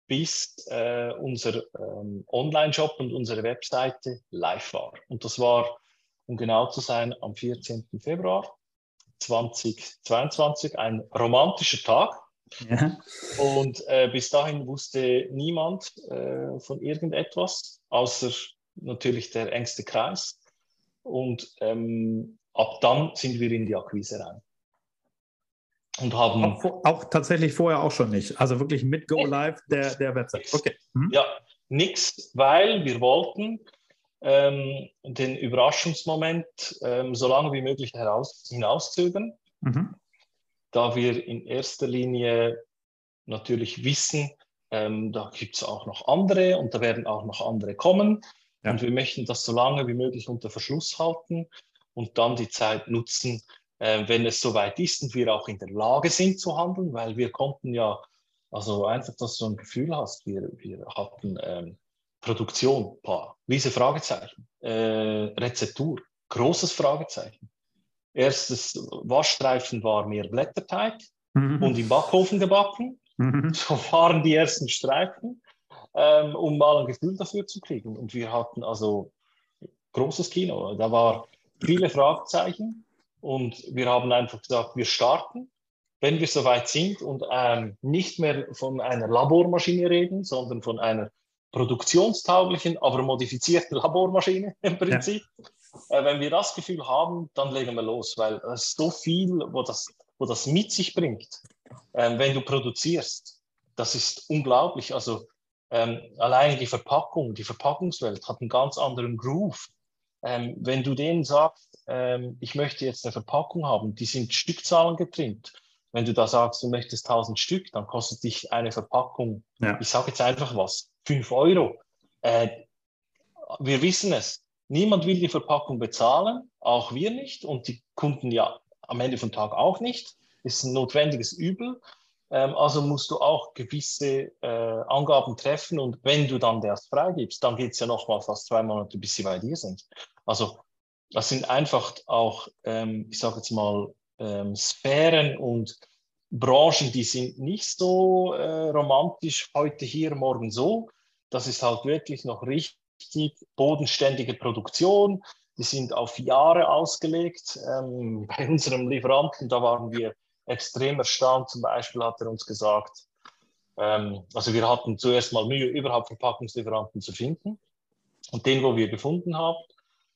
bis äh, unser ähm, Online-Shop und unsere Webseite live war. Und das war, um genau zu sein, am 14. Februar 2022, ein romantischer Tag. Ja. Und äh, bis dahin wusste niemand äh, von irgendetwas, außer natürlich der engste Kreis. Und ähm, ab dann sind wir in die Akquise rein. Und haben. Auch, auch, tatsächlich vorher auch schon nicht. Also wirklich mit Go Live der, der Website. Okay. Mhm. Ja, nichts, weil wir wollten ähm, den Überraschungsmoment ähm, so lange wie möglich heraus, hinauszögern. Mhm da wir in erster Linie natürlich wissen, ähm, da gibt es auch noch andere und da werden auch noch andere kommen. Ja. Und wir möchten das so lange wie möglich unter Verschluss halten und dann die Zeit nutzen, äh, wenn es soweit ist und wir auch in der Lage sind zu handeln, weil wir konnten ja, also einfach, dass du ein Gefühl hast, wir, wir hatten ähm, Produktion, paar, riese Fragezeichen, äh, Rezeptur, großes Fragezeichen. Erstes Waschstreifen war mehr Blätterteig mhm. und im Backofen gebacken. Mhm. So waren die ersten Streifen, ähm, um mal ein Gefühl dafür zu kriegen. Und wir hatten also großes Kino. Da war viele Fragezeichen und wir haben einfach gesagt, wir starten. Wenn wir soweit sind und ähm, nicht mehr von einer Labormaschine reden, sondern von einer produktionstauglichen, aber modifizierten Labormaschine im Prinzip, ja äh, wenn wir das Gefühl haben, dann legen wir los, weil es ist so viel, wo das, wo das mit sich bringt, ähm, wenn du produzierst. Das ist unglaublich. Also ähm, alleine die Verpackung, die Verpackungswelt hat einen ganz anderen Groove. Ähm, wenn du denen sagst, ähm, ich möchte jetzt eine Verpackung haben, die sind Stückzahlen getrimmt. Wenn du da sagst, du möchtest 1000 Stück, dann kostet dich eine Verpackung, ja. ich sage jetzt einfach was, 5 Euro. Äh, wir wissen es, Niemand will die Verpackung bezahlen, auch wir nicht und die Kunden ja am Ende vom Tag auch nicht. Ist ein notwendiges Übel. Ähm, also musst du auch gewisse äh, Angaben treffen und wenn du dann das freigibst, dann geht es ja noch mal fast zwei Monate, bis sie bei dir sind. Also das sind einfach auch, ähm, ich sage jetzt mal, ähm, Sphären und Branchen, die sind nicht so äh, romantisch, heute hier, morgen so. das ist halt wirklich noch richtig bodenständige Produktion. Die sind auf Jahre ausgelegt. Ähm, bei unserem Lieferanten, da waren wir extrem erstaunt. Zum Beispiel hat er uns gesagt, ähm, also wir hatten zuerst mal Mühe, überhaupt Verpackungslieferanten zu finden. Und den, wo wir gefunden haben,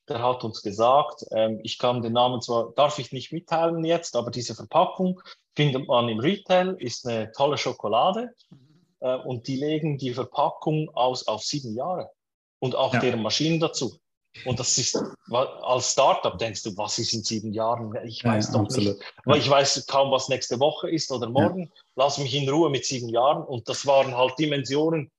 der hat uns gesagt, ähm, ich kann den Namen zwar, darf ich nicht mitteilen jetzt, aber diese Verpackung findet man im Retail, ist eine tolle Schokolade äh, und die legen die Verpackung aus auf sieben Jahre und auch ja. deren Maschinen dazu. Und das ist, als Startup denkst du, was ist in sieben Jahren? Ich weiß ja, doch absolut. nicht. Weil ich weiß kaum, was nächste Woche ist oder morgen. Ja. Lass mich in Ruhe mit sieben Jahren. Und das waren halt Dimensionen,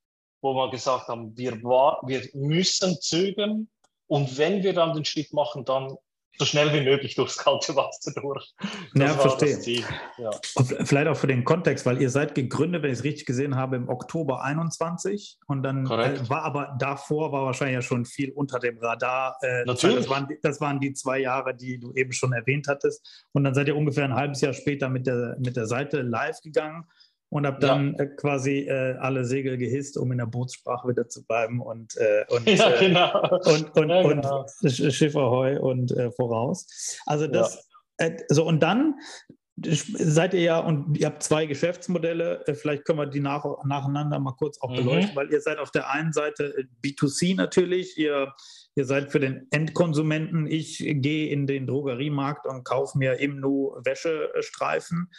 wo wir gesagt haben, wir, war, wir müssen zögern. Und wenn wir dann den Schritt machen, dann so schnell wie möglich durchs kalte Wasser durch. Das ja, verstehe. Ja. vielleicht auch für den Kontext, weil ihr seid gegründet, wenn ich es richtig gesehen habe, im Oktober 21 und dann äh, war aber davor war wahrscheinlich ja schon viel unter dem Radar. Äh, Natürlich. Das waren, das waren die zwei Jahre, die du eben schon erwähnt hattest und dann seid ihr ungefähr ein halbes Jahr später mit der, mit der Seite live gegangen und habe dann ja. äh, quasi äh, alle Segel gehisst, um in der Bootssprache wieder zu bleiben und, äh, und, ja, äh, genau. und, und, ja, genau. und Schiff Ahoi und äh, voraus. Also das, äh, so und dann seid ihr ja und ihr habt zwei Geschäftsmodelle, vielleicht können wir die nach, nacheinander mal kurz auch mhm. beleuchten, weil ihr seid auf der einen Seite B2C natürlich, ihr, ihr seid für den Endkonsumenten, ich gehe in den Drogeriemarkt und kaufe mir im Nu Wäschestreifen,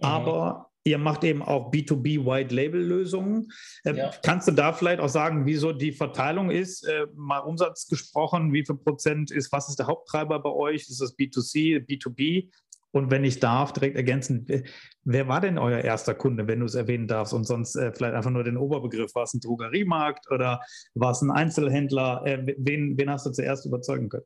mhm. aber Ihr macht eben auch B2B White Label Lösungen. Äh, ja. Kannst du da vielleicht auch sagen, wieso die Verteilung ist? Äh, mal Umsatz gesprochen, wie viel Prozent ist, was ist der Haupttreiber bei euch? Ist das B2C, B2B? Und wenn ich darf, direkt ergänzen, wer war denn euer erster Kunde, wenn du es erwähnen darfst? Und sonst äh, vielleicht einfach nur den Oberbegriff. War es ein Drogeriemarkt oder war es ein Einzelhändler? Äh, wen, wen hast du zuerst überzeugen können?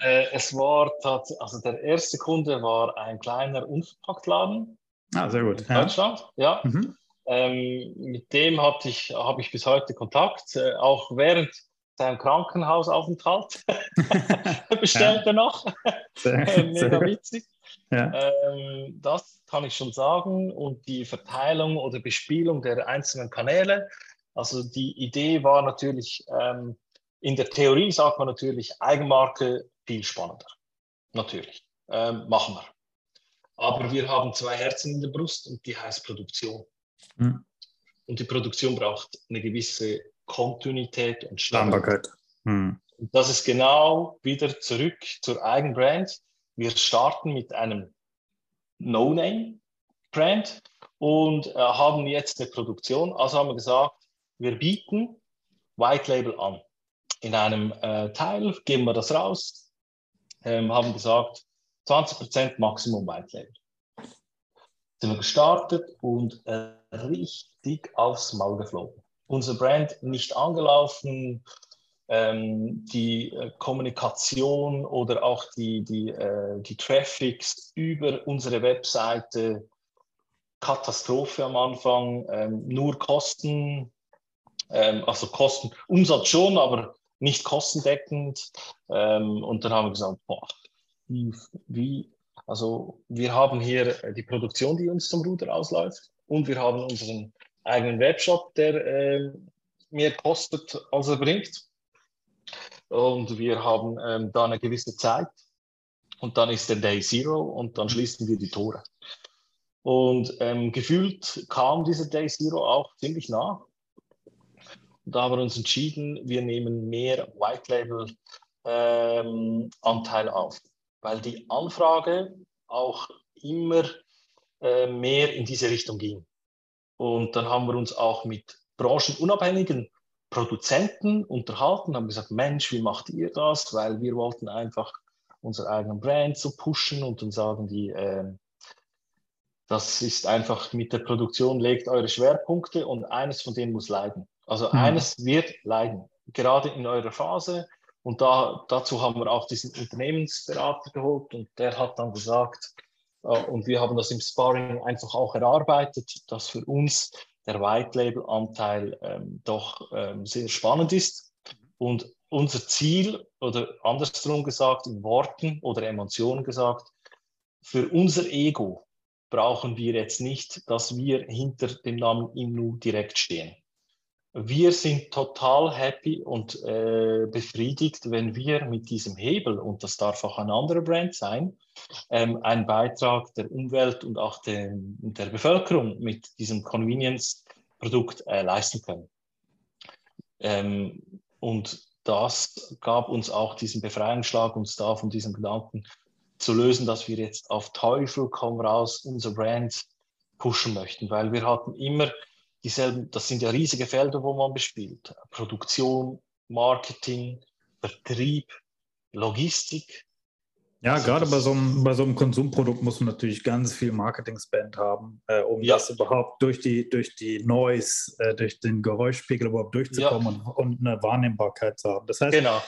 Äh, es war also der erste Kunde war ein kleiner Unverpacktladen Ah, sehr gut. In Deutschland, ja. ja. Mhm. Ähm, mit dem hatte ich, habe ich bis heute Kontakt, äh, auch während seinem Krankenhausaufenthalt bestellt ja. er noch. Sehr, Mega witzig. Ja. Ähm, das kann ich schon sagen. Und die Verteilung oder Bespielung der einzelnen Kanäle. Also die Idee war natürlich, ähm, in der Theorie sagt man natürlich, Eigenmarke viel spannender. Natürlich. Ähm, machen wir. Aber wir haben zwei Herzen in der Brust und die heißt Produktion. Mhm. Und die Produktion braucht eine gewisse Kontinuität und Stabilität. Mhm. Und das ist genau wieder zurück zur Eigenbrand. Wir starten mit einem No-Name-Brand und äh, haben jetzt eine Produktion. Also haben wir gesagt, wir bieten White Label an. In einem äh, Teil geben wir das raus, ähm, haben gesagt, 20% Maximum White Label. Sind wir gestartet und äh, richtig aufs Maul geflogen. Unser Brand nicht angelaufen, ähm, die äh, Kommunikation oder auch die, die, äh, die Traffics über unsere Webseite, Katastrophe am Anfang, ähm, nur Kosten, ähm, also Kosten, Umsatz schon, aber nicht kostendeckend. Ähm, und dann haben wir gesagt, boah, wie, also wir haben hier die Produktion, die uns zum Ruder ausläuft und wir haben unseren eigenen Webshop, der äh, mehr kostet, als er bringt. Und wir haben ähm, da eine gewisse Zeit und dann ist der Day Zero und dann schließen wir die Tore. Und ähm, gefühlt kam dieser Day Zero auch ziemlich nah. Da haben wir uns entschieden, wir nehmen mehr White Label ähm, Anteil auf weil die Anfrage auch immer äh, mehr in diese Richtung ging. Und dann haben wir uns auch mit branchenunabhängigen Produzenten unterhalten, haben gesagt, Mensch, wie macht ihr das? Weil wir wollten einfach unsere eigenen Brand so pushen und dann sagen die, äh, das ist einfach mit der Produktion, legt eure Schwerpunkte und eines von denen muss leiden. Also mhm. eines wird leiden, gerade in eurer Phase. Und da, dazu haben wir auch diesen Unternehmensberater geholt und der hat dann gesagt, äh, und wir haben das im Sparring einfach auch erarbeitet, dass für uns der White Label Anteil ähm, doch ähm, sehr spannend ist. Und unser Ziel, oder andersrum gesagt, in Worten oder Emotionen gesagt, für unser Ego brauchen wir jetzt nicht, dass wir hinter dem Namen Imnu direkt stehen. Wir sind total happy und äh, befriedigt, wenn wir mit diesem Hebel, und das darf auch ein anderer Brand sein, ähm, einen Beitrag der Umwelt und auch den, der Bevölkerung mit diesem Convenience-Produkt äh, leisten können. Ähm, und das gab uns auch diesen Befreiungsschlag, uns da von diesem Gedanken zu lösen, dass wir jetzt auf Teufel komm raus unser Brand pushen möchten, weil wir hatten immer dieselben, das sind ja riesige Felder, wo man bespielt. Produktion, Marketing, Vertrieb, Logistik. Ja, also gerade bei so, einem, bei so einem Konsumprodukt muss man natürlich ganz viel Marketing-Spend haben, äh, um ja. das überhaupt durch die, durch die Noise, äh, durch den Geräuschpegel überhaupt durchzukommen ja. und, und, eine Wahrnehmbarkeit zu haben. Das heißt, genau.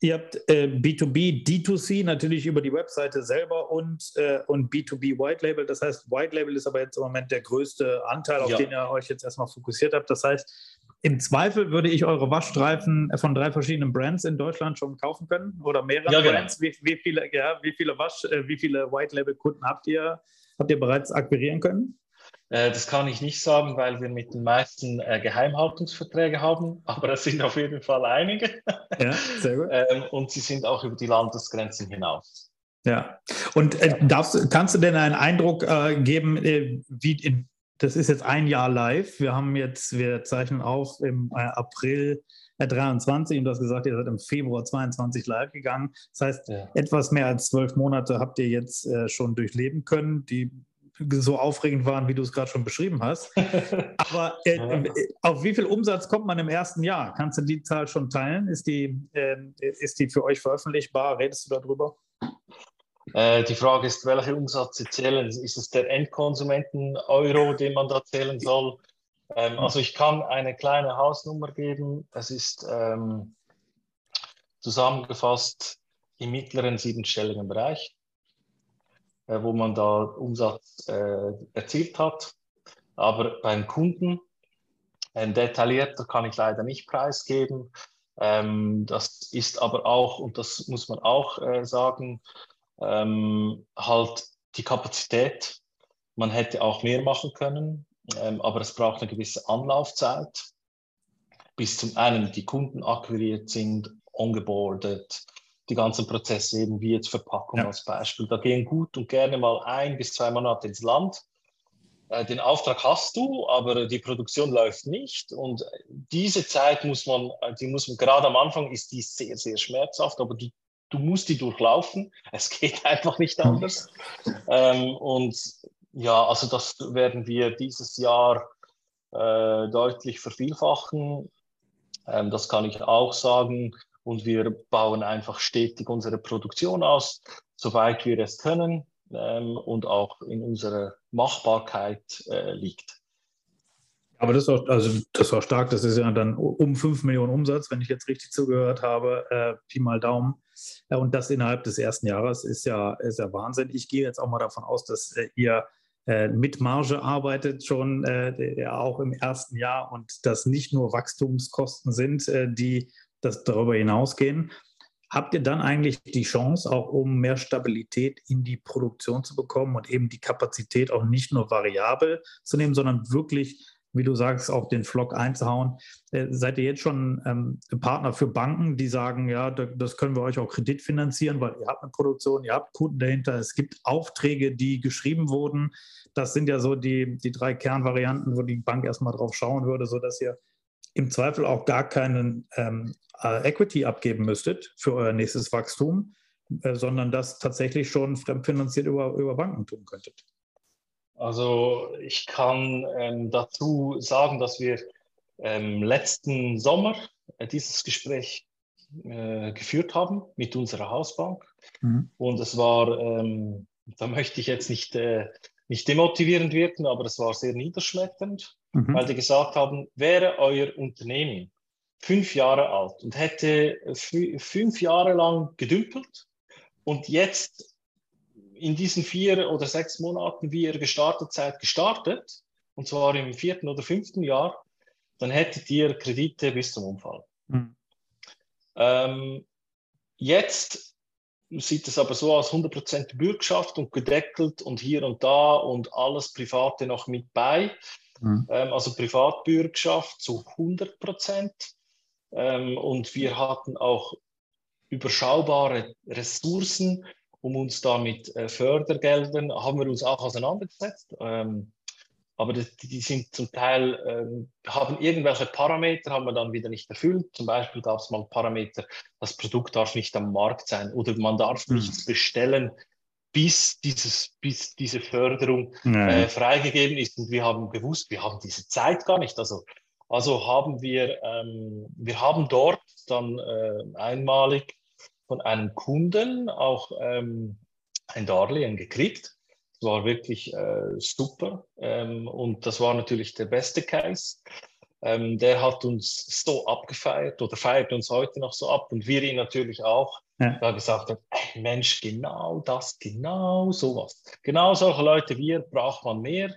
Ihr habt äh, B2B, D2C natürlich über die Webseite selber und, äh, und B2B White Label. Das heißt, White Label ist aber jetzt im Moment der größte Anteil, auf ja. den ihr euch jetzt erstmal fokussiert habt. Das heißt, im Zweifel würde ich eure Waschstreifen von drei verschiedenen Brands in Deutschland schon kaufen können oder mehrere ja, genau. Brands. Wie, wie, viele, ja, wie viele Wasch, äh, wie viele White Label Kunden habt ihr, habt ihr bereits akquirieren können? Äh, das kann ich nicht sagen, weil wir mit den meisten äh, Geheimhaltungsverträge haben, aber es sind auf jeden Fall einige. Ja, sehr gut. ähm, und sie sind auch über die Landesgrenzen hinaus. Ja, und äh, darfst, kannst du denn einen Eindruck äh, geben, äh, wie in, das ist jetzt ein Jahr live. Wir haben jetzt, wir zeichnen auf im äh, April 23 und du hast gesagt, ihr seid im Februar 22 live gegangen. Das heißt, ja. etwas mehr als zwölf Monate habt ihr jetzt äh, schon durchleben können. Die so aufregend waren, wie du es gerade schon beschrieben hast. Aber äh, äh, auf wie viel Umsatz kommt man im ersten Jahr? Kannst du die Zahl schon teilen? Ist die, äh, ist die für euch veröffentlichbar? Redest du darüber? Äh, die Frage ist, welche Umsätze zählen? Ist es der Endkonsumenten-Euro, den man da zählen soll? Ähm, also ich kann eine kleine Hausnummer geben. Es ist ähm, zusammengefasst im mittleren siebenstelligen Bereich. Äh, wo man da Umsatz äh, erzielt hat. Aber beim Kunden ähm, detaillierter kann ich leider nicht preisgeben. Ähm, das ist aber auch, und das muss man auch äh, sagen, ähm, halt die Kapazität. Man hätte auch mehr machen können, ähm, aber es braucht eine gewisse Anlaufzeit, bis zum einen die Kunden akquiriert sind, ongeboardet, die ganzen Prozesse, eben wie jetzt Verpackung ja. als Beispiel. Da gehen gut und gerne mal ein bis zwei Monate ins Land. Äh, den Auftrag hast du, aber die Produktion läuft nicht. Und diese Zeit muss man, die muss man, gerade am Anfang ist die sehr, sehr schmerzhaft, aber die, du musst die durchlaufen. Es geht einfach nicht anders. Ähm, und ja, also das werden wir dieses Jahr äh, deutlich vervielfachen. Ähm, das kann ich auch sagen und wir bauen einfach stetig unsere Produktion aus, soweit wir es können ähm, und auch in unserer Machbarkeit äh, liegt. Aber das auch, also das auch stark, das ist ja dann um 5 Millionen Umsatz, wenn ich jetzt richtig zugehört habe, äh, Pi mal Daumen. Äh, und das innerhalb des ersten Jahres ist ja, ist ja Wahnsinn. Ich gehe jetzt auch mal davon aus, dass äh, ihr äh, mit Marge arbeitet schon äh, auch im ersten Jahr und das nicht nur Wachstumskosten sind, äh, die das darüber hinausgehen. Habt ihr dann eigentlich die Chance, auch um mehr Stabilität in die Produktion zu bekommen und eben die Kapazität auch nicht nur variabel zu nehmen, sondern wirklich, wie du sagst, auch den Flock einzuhauen? Äh, seid ihr jetzt schon ähm, Partner für Banken, die sagen, ja, das können wir euch auch Kredit finanzieren, weil ihr habt eine Produktion, ihr habt Kunden dahinter, es gibt Aufträge, die geschrieben wurden. Das sind ja so die, die drei Kernvarianten, wo die Bank erstmal drauf schauen würde, sodass ihr im Zweifel auch gar keinen ähm, äh, Equity abgeben müsstet für euer nächstes Wachstum, äh, sondern das tatsächlich schon fremdfinanziert über, über Banken tun könntet. Also ich kann ähm, dazu sagen, dass wir ähm, letzten Sommer äh, dieses Gespräch äh, geführt haben mit unserer Hausbank. Mhm. Und es war, ähm, da möchte ich jetzt nicht, äh, nicht demotivierend wirken, aber es war sehr niederschmetternd, mhm. weil die gesagt haben, wäre euer Unternehmen fünf Jahre alt und hätte fünf Jahre lang gedümpelt und jetzt in diesen vier oder sechs Monaten, wie ihr gestartet seid, gestartet, und zwar im vierten oder fünften Jahr, dann hättet ihr Kredite bis zum Unfall. Mhm. Ähm, jetzt sieht es aber so aus, 100% Bürgschaft und gedeckelt und hier und da und alles Private noch mit bei. Mhm. ähm, also Privatbürgschaft zu 100 Prozent. Ähm, und wir hatten auch überschaubare Ressourcen, um uns da mit äh, Fördergeldern, haben wir uns auch auseinandergesetzt. Ähm, aber das, die sind zum Teil, ähm, haben irgendwelche Parameter, haben wir dann wieder nicht erfüllt. Zum Beispiel gab es mal Parameter, das Produkt darf nicht am Markt sein oder man darf mhm. nichts bestellen, bis, dieses, bis diese Förderung äh, freigegeben ist. Und wir haben gewusst, wir haben diese Zeit gar nicht. Also, also haben wir, ähm, wir haben dort dann äh, einmalig von einem Kunden auch ähm, ein Darlehen gekriegt war wirklich äh, super. Ähm, und das war natürlich der beste Case. Ähm, der hat uns so abgefeiert oder feiert uns heute noch so ab und wir ihn natürlich auch. Ja. Da gesagt hat, ey, Mensch, genau das, genau sowas. Genau solche Leute wie ihr braucht man mehr.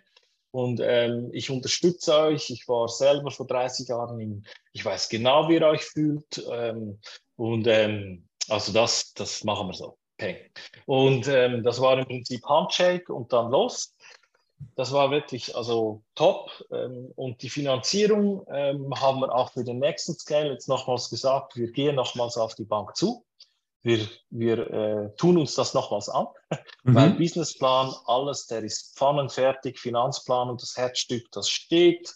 Und ähm, ich unterstütze euch. Ich war selber vor 30 Jahren in, ich weiß genau, wie ihr euch fühlt. Ähm, und ähm, also das, das machen wir so. Okay. Und ähm, das war im Prinzip Handshake und dann los. Das war wirklich also top. Ähm, und die Finanzierung ähm, haben wir auch für den nächsten Scale jetzt nochmals gesagt, wir gehen nochmals auf die Bank zu. Wir, wir äh, tun uns das nochmals an, mhm. weil Businessplan, alles, der ist pfannenfertig, Finanzplan und das Herzstück, das steht.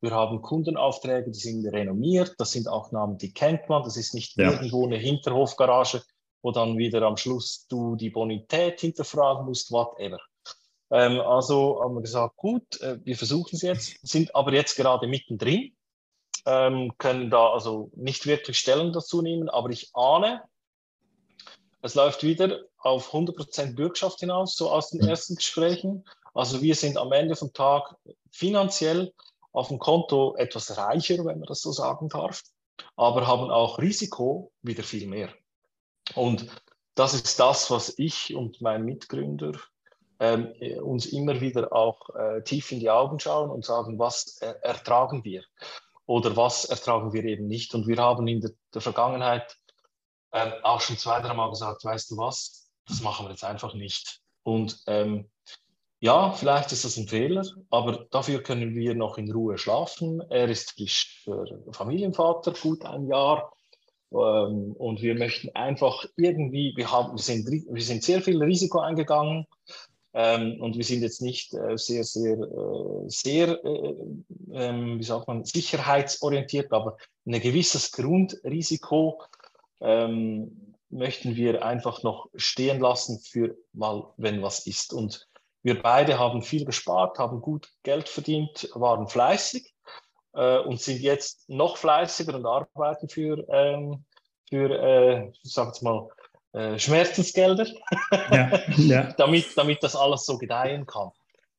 Wir haben Kundenaufträge, die sind renommiert, das sind auch Namen, die kennt man, das ist nicht ja. irgendwo eine Hinterhofgarage, wo dann wieder am Schluss du die Bonität hinterfragen musst, whatever. Ähm, also haben wir gesagt, gut, äh, wir versuchen es jetzt, sind aber jetzt gerade mittendrin, ähm, können da also nicht wirklich Stellung dazu nehmen, aber ich ahne, es läuft wieder auf 100% Bürgschaft hinaus, so aus den ersten Gesprächen. Also wir sind am Ende vom Tag finanziell auf dem Konto etwas reicher, wenn man das so sagen darf, aber haben auch Risiko wieder viel mehr. Und das ist das, was ich und mein Mitgründer ähm, uns immer wieder auch äh, tief in die Augen schauen und sagen, was äh, ertragen wir oder was ertragen wir eben nicht. Und wir haben in der, der Vergangenheit ähm, auch schon zwei, drei Mal gesagt, weißt du was, das machen wir jetzt einfach nicht. Und ähm, ja, vielleicht ist das ein Fehler, aber dafür können wir noch in Ruhe schlafen. Er ist Familienvater, gut ein Jahr. Ähm, und wir möchten einfach irgendwie, wir, haben, wir, sind, wir sind sehr viel Risiko eingegangen ähm, und wir sind jetzt nicht äh, sehr, sehr, äh, sehr, äh, ähm, wie sagt man, sicherheitsorientiert, aber ein gewisses Grundrisiko ähm, möchten wir einfach noch stehen lassen für mal, wenn was ist. Und wir beide haben viel gespart, haben gut Geld verdient, waren fleißig äh, und sind jetzt noch fleißiger und arbeiten für, ähm, für äh, sag mal, äh, Schmerzensgelder, ja, ja. damit, damit das alles so gedeihen kann.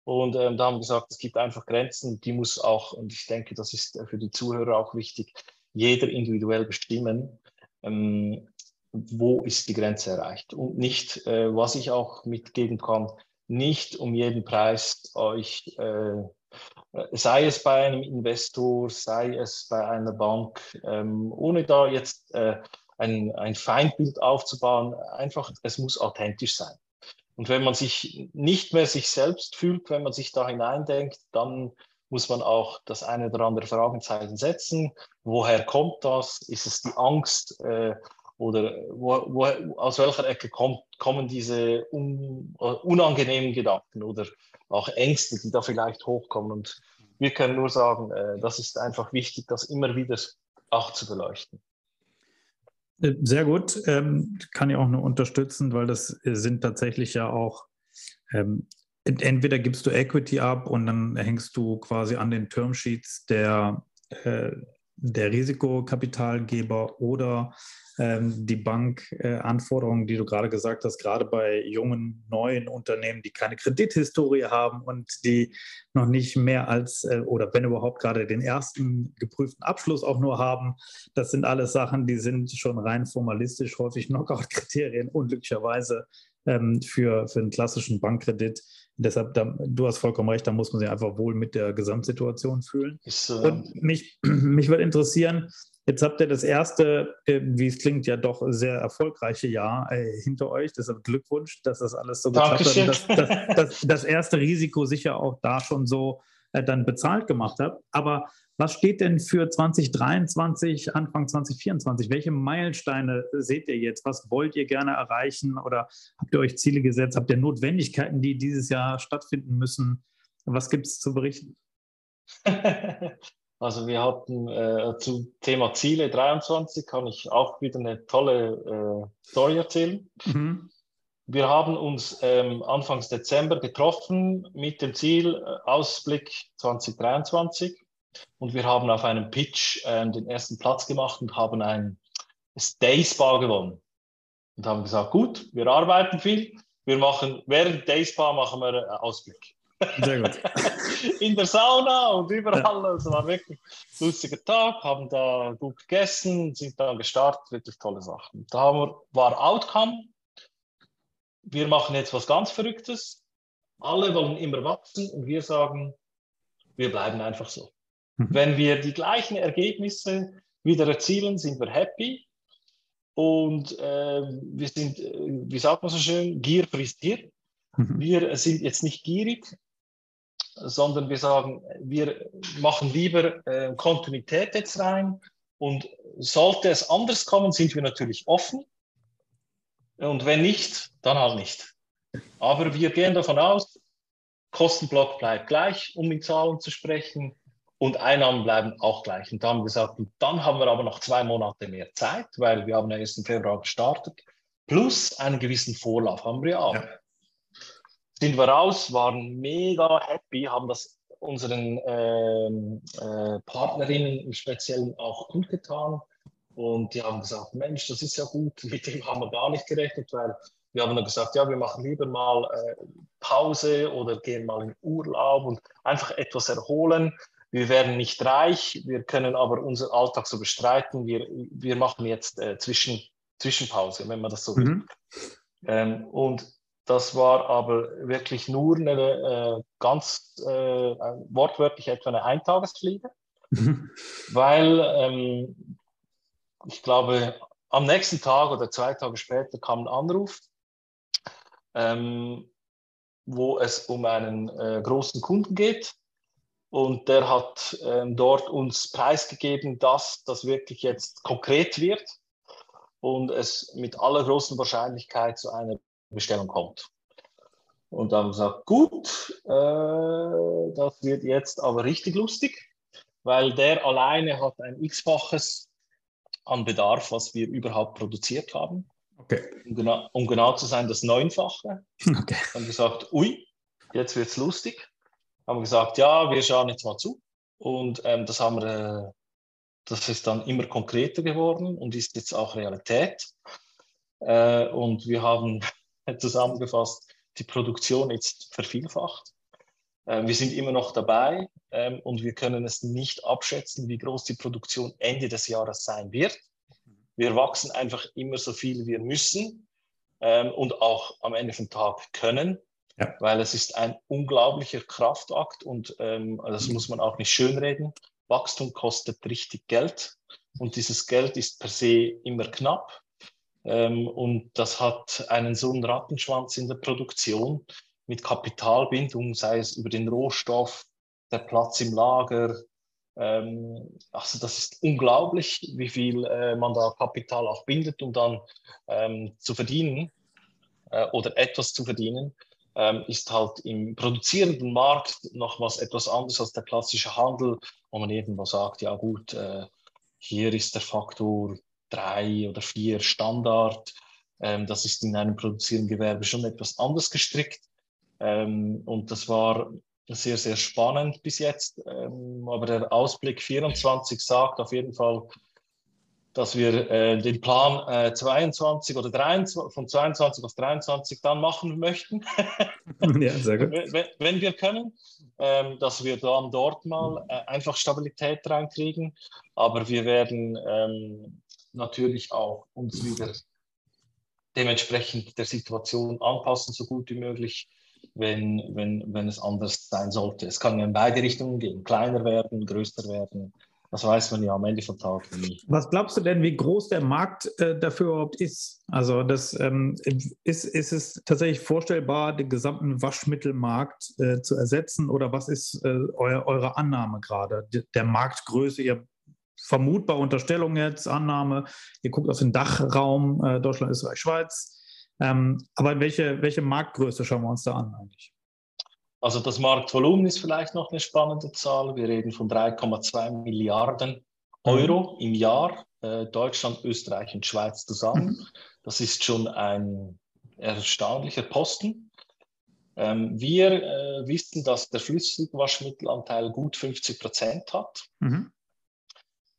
Und ähm, da haben wir gesagt, es gibt einfach Grenzen, die muss auch, und ich denke, das ist für die Zuhörer auch wichtig, jeder individuell bestimmen, ähm, wo ist die Grenze erreicht. Und nicht, äh, was ich auch mitgeben kann, nicht um jeden Preis euch äh, sei es bei einem Investor, sei es bei einer Bank, ähm, ohne da jetzt äh, ein, ein Feindbild aufzubauen, einfach, es muss authentisch sein. Und wenn man sich nicht mehr sich selbst fühlt, wenn man sich da hineindenkt, dann muss man auch das eine oder andere Fragezeichen setzen. Woher kommt das? Ist es die Angst äh, oder wo, wo, aus welcher Ecke kommt, kommen diese un, unangenehmen Gedanken oder auch Ängste, die da vielleicht hochkommen? Und wir können nur sagen, äh, das ist einfach wichtig, das immer wieder auch zu beleuchten. Äh, sehr gut, ähm, kann ich auch nur unterstützen, weil das äh, sind tatsächlich ja auch, ähm, entweder gibst du Equity ab und dann hängst du quasi an den Termsheets der, äh, der Risikokapitalgeber oder ähm, die Bankanforderungen, äh, die du gerade gesagt hast, gerade bei jungen, neuen Unternehmen, die keine Kredithistorie haben und die noch nicht mehr als äh, oder wenn überhaupt gerade den ersten geprüften Abschluss auch nur haben. Das sind alles Sachen, die sind schon rein formalistisch häufig Knockout-Kriterien, unglücklicherweise ähm, für, für einen klassischen Bankkredit. Deshalb, da, du hast vollkommen recht, da muss man sich einfach wohl mit der Gesamtsituation fühlen. Ist, äh, Und mich, mich würde interessieren, Jetzt habt ihr das erste, äh, wie es klingt, ja doch sehr erfolgreiche Jahr äh, hinter euch. Deshalb Glückwunsch, dass das alles so geklappt hat. Das, das, das, das, erste Risiko sicher auch da schon so äh, dann bezahlt gemacht habt. Aber was steht denn für 2023, Anfang 2024? Welche Meilensteine seht ihr jetzt? Was wollt ihr gerne erreichen? Oder habt ihr euch Ziele gesetzt? Habt ihr Notwendigkeiten, die dieses Jahr stattfinden müssen? Was gibt es zu berichten? Also wir hatten äh, zum Thema Ziele 23 kann ich auch wieder eine tolle äh, Story erzählen. Mhm. Wir haben uns ähm, Anfangs Dezember getroffen mit dem Ziel äh, Ausblick 2023 und wir haben auf einem Pitch äh, den ersten Platz gemacht und haben ein Days Bar gewonnen und haben gesagt, gut, wir arbeiten viel, wir machen während Days Bar machen wir einen Ausblick. Sehr gut. In der Sauna und überall. Ja. Es war wirklich ein lustiger Tag, haben da gut gegessen, sind dann gestartet, wirklich tolle Sachen. Da wir, war Outcome. Wir machen jetzt was ganz Verrücktes. Alle wollen immer wachsen und wir sagen, wir bleiben einfach so. Mhm. Wenn wir die gleichen Ergebnisse wieder erzielen, sind wir happy. Und äh, wir sind, äh, wie sagt man so schön, Gier frisst Gier. Mhm. Wir sind jetzt nicht gierig, sondern wir sagen, wir machen lieber äh, Kontinuität jetzt rein und sollte es anders kommen, sind wir natürlich offen und wenn nicht, dann halt nicht. Aber wir gehen davon aus, Kostenblock bleibt gleich, um in Zahlen zu sprechen und Einnahmen bleiben auch gleich. Und da haben wir gesagt, dann haben wir aber noch zwei Monate mehr Zeit, weil wir haben ja erst im Februar gestartet, plus einen gewissen Vorlauf haben wir auch. Ja sind wir raus, waren mega happy, haben das unseren ähm, äh, Partnerinnen im Speziellen auch kundgetan. Und die haben gesagt, Mensch, das ist ja gut, mit dem haben wir gar nicht gerechnet, weil wir haben dann gesagt, ja, wir machen lieber mal äh, Pause oder gehen mal in Urlaub und einfach etwas erholen. Wir werden nicht reich, wir können aber unseren Alltag so bestreiten. Wir, wir machen jetzt äh, Zwischen, Zwischenpause, wenn man das so will. Mhm. Ähm, und das war aber wirklich nur eine äh, ganz äh, wortwörtlich etwa eine Eintagesfliege, mhm. weil ähm, ich glaube, am nächsten Tag oder zwei Tage später kam ein Anruf, ähm, wo es um einen äh, großen Kunden geht. Und der hat ähm, dort uns preisgegeben, dass das wirklich jetzt konkret wird und es mit aller großen Wahrscheinlichkeit zu einer Bestellung kommt. Und dann haben wir gesagt, gut, äh, das wird jetzt aber richtig lustig, weil der alleine hat ein x-faches an Bedarf, was wir überhaupt produziert haben. Okay. Um, genau, um genau zu sein, das Neunfache. Okay. Haben wir gesagt, ui, jetzt wird es lustig. Haben wir gesagt, ja, wir schauen jetzt mal zu. Und ähm, das haben wir, äh, das ist dann immer konkreter geworden und ist jetzt auch Realität. Äh, und wir haben zusammengefasst die Produktion jetzt vervielfacht. Äh, wir sind immer noch dabei ähm, und wir können es nicht abschätzen, wie groß die Produktion Ende des Jahres sein wird. Wir wachsen einfach immer so viel wir müssen ähm, und auch am Ende vom Tag können, ja. weil es ist ein unglaublicher Kraftakt und ähm, das muss man auch nicht schönreden. Wachstum kostet richtig Geld und dieses Geld ist per se immer knapp. Ähm, und das hat einen so einen Rattenschwanz in der Produktion mit Kapitalbindung, sei es über den Rohstoff, der Platz im Lager. Ähm, also das ist unglaublich, wie viel äh, man da Kapital auch bindet, um dann ähm, zu verdienen äh, oder etwas zu verdienen. Ähm, ist halt im produzierenden Markt noch was etwas anderes als der klassische Handel, wo man irgendwo sagt, ja gut, äh, hier ist der Faktor drei oder vier Standard. Ähm, das ist in einem produzierenden Gewerbe schon etwas anders gestrickt. Ähm, und das war sehr, sehr spannend bis jetzt. Ähm, aber der Ausblick 24 sagt auf jeden Fall, dass wir äh, den Plan äh, 22 oder 23, von 22 auf 23 dann machen möchten. ja, sehr gut. wenn, wenn wir können, ähm, dass wir dann dort mal äh, einfach Stabilität reinkriegen. Aber wir werden ähm, natürlich auch uns wieder dementsprechend der Situation anpassen, so gut wie möglich, wenn, wenn, wenn es anders sein sollte. Es kann ja in beide Richtungen gehen, kleiner werden, größer werden. Das weiß man ja am Ende vom Tag nie. Was glaubst du denn, wie groß der Markt äh, dafür überhaupt ist? Also das ähm, ist, ist es tatsächlich vorstellbar, den gesamten Waschmittelmarkt äh, zu ersetzen oder was ist äh, euer, eure Annahme gerade der Marktgröße? Ihr vermutbar Unterstellung jetzt, Annahme, ihr guckt auf den Dachraum äh, Deutschland, Österreich, Schweiz. Ähm, aber welche, welche Marktgröße schauen wir uns da an eigentlich? Also das Marktvolumen ist vielleicht noch eine spannende Zahl. Wir reden von 3,2 Milliarden Euro mhm. im Jahr, äh, Deutschland, Österreich und Schweiz zusammen. Das ist schon ein erstaunlicher Posten. Ähm, wir äh, wissen, dass der Flüssigwaschmittelanteil gut 50 Prozent hat. Mhm.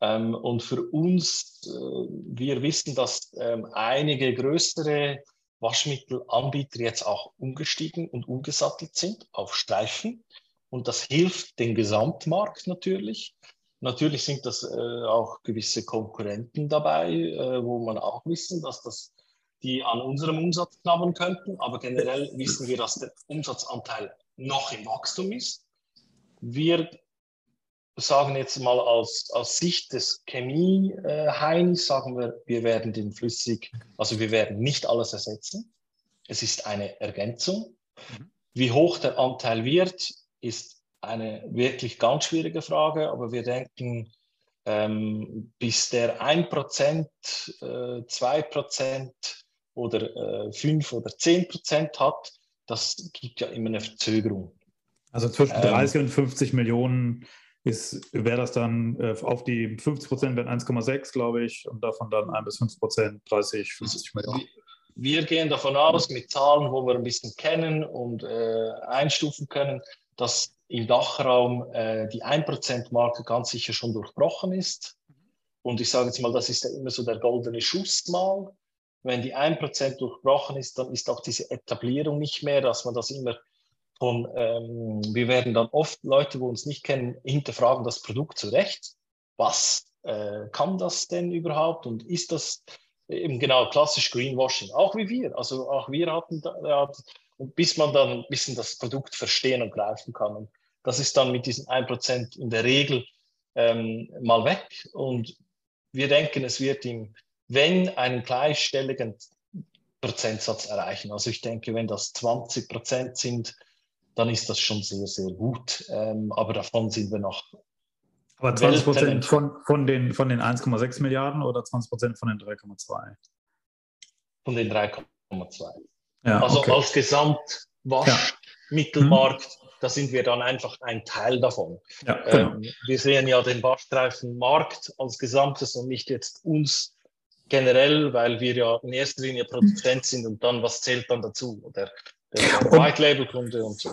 Ähm, und für uns, äh, wir wissen, dass ähm, einige größere Waschmittelanbieter jetzt auch umgestiegen und umgesattelt sind auf Streifen. Und das hilft dem Gesamtmarkt natürlich. Natürlich sind das äh, auch gewisse Konkurrenten dabei, äh, wo man auch wissen, dass das die an unserem Umsatz knabbern könnten. Aber generell wissen wir, dass der Umsatzanteil noch im Wachstum ist. Wir sagen jetzt mal aus, aus Sicht des Chemie-Heinis, sagen wir, wir werden den Flüssig, also wir werden nicht alles ersetzen. Es ist eine Ergänzung. Mhm. Wie hoch der Anteil wird, ist eine wirklich ganz schwierige Frage, aber wir denken, ähm, bis der 1%, äh, 2% oder äh, 5 oder 10% hat, das gibt ja immer eine Verzögerung. Also zwischen 30 ähm, und 50 Millionen wäre das dann äh, auf die 50 Prozent wären 1,6, glaube ich, und davon dann 1 bis 5 Prozent 30, 50 Millionen. Wir gehen davon aus, mit Zahlen, wo wir ein bisschen kennen und äh, einstufen können, dass im Dachraum äh, die 1%-Marke ganz sicher schon durchbrochen ist. Und ich sage jetzt mal, das ist ja immer so der goldene Schuss mal. Wenn die 1% durchbrochen ist, dann ist auch diese Etablierung nicht mehr, dass man das immer von, ähm, wir werden dann oft Leute, wo uns nicht kennen, hinterfragen das Produkt zurecht. Was äh, kann das denn überhaupt und ist das eben genau klassisch Greenwashing? Auch wie wir. Also auch wir hatten, da, bis man dann ein bisschen das Produkt verstehen und greifen kann. Und das ist dann mit diesen 1% in der Regel ähm, mal weg. Und wir denken, es wird ihm, wenn einen gleichstelligen Prozentsatz erreichen. Also ich denke, wenn das 20 Prozent sind, dann ist das schon sehr, sehr gut. Ähm, aber davon sind wir noch. Aber 20 Prozent von, von den, von den 1,6 Milliarden oder 20 Prozent von den 3,2? Von den 3,2. Ja, also okay. als Gesamtwaschmittelmarkt, ja. mhm. da sind wir dann einfach ein Teil davon. Ja, genau. ähm, wir sehen ja den Waschstreifenmarkt als Gesamtes und nicht jetzt uns generell, weil wir ja in erster Linie Produzent sind und dann, was zählt dann dazu? Oder der White-Label-Kunde und so.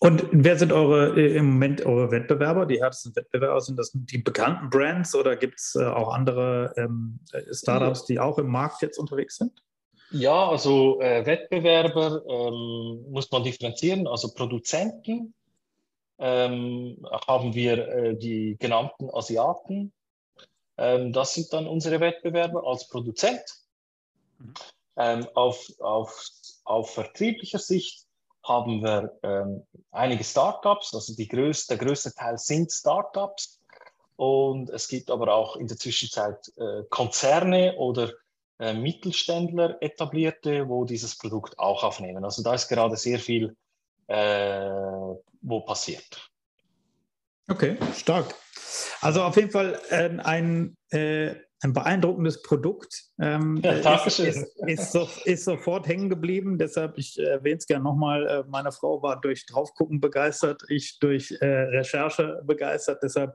Und wer sind eure äh, im Moment eure Wettbewerber? Die härtesten Wettbewerber sind das die bekannten Brands oder gibt es äh, auch andere ähm, Startups, die auch im Markt jetzt unterwegs sind? Ja, also äh, Wettbewerber ähm, muss man differenzieren. Also Produzenten ähm, haben wir äh, die genannten Asiaten. Ähm, das sind dann unsere Wettbewerber als Produzent. Mhm. Ähm, auf, auf auf vertrieblicher Sicht haben wir ähm, einige Startups, also die größte, der größte Teil sind Startups. Und es gibt aber auch in der Zwischenzeit äh, Konzerne oder äh, Mittelständler etablierte, wo dieses Produkt auch aufnehmen. Also da ist gerade sehr viel, äh, wo passiert. Okay, stark. Also auf jeden Fall äh, ein äh, ein beeindruckendes Produkt. Ähm, ja, ist, ist, ist, so, ist, sofort hängen geblieben. Deshalb, ich erwähne es gerne nochmal, äh, meine Frau war durch Draufgucken begeistert, ich durch äh, Recherche begeistert. Deshalb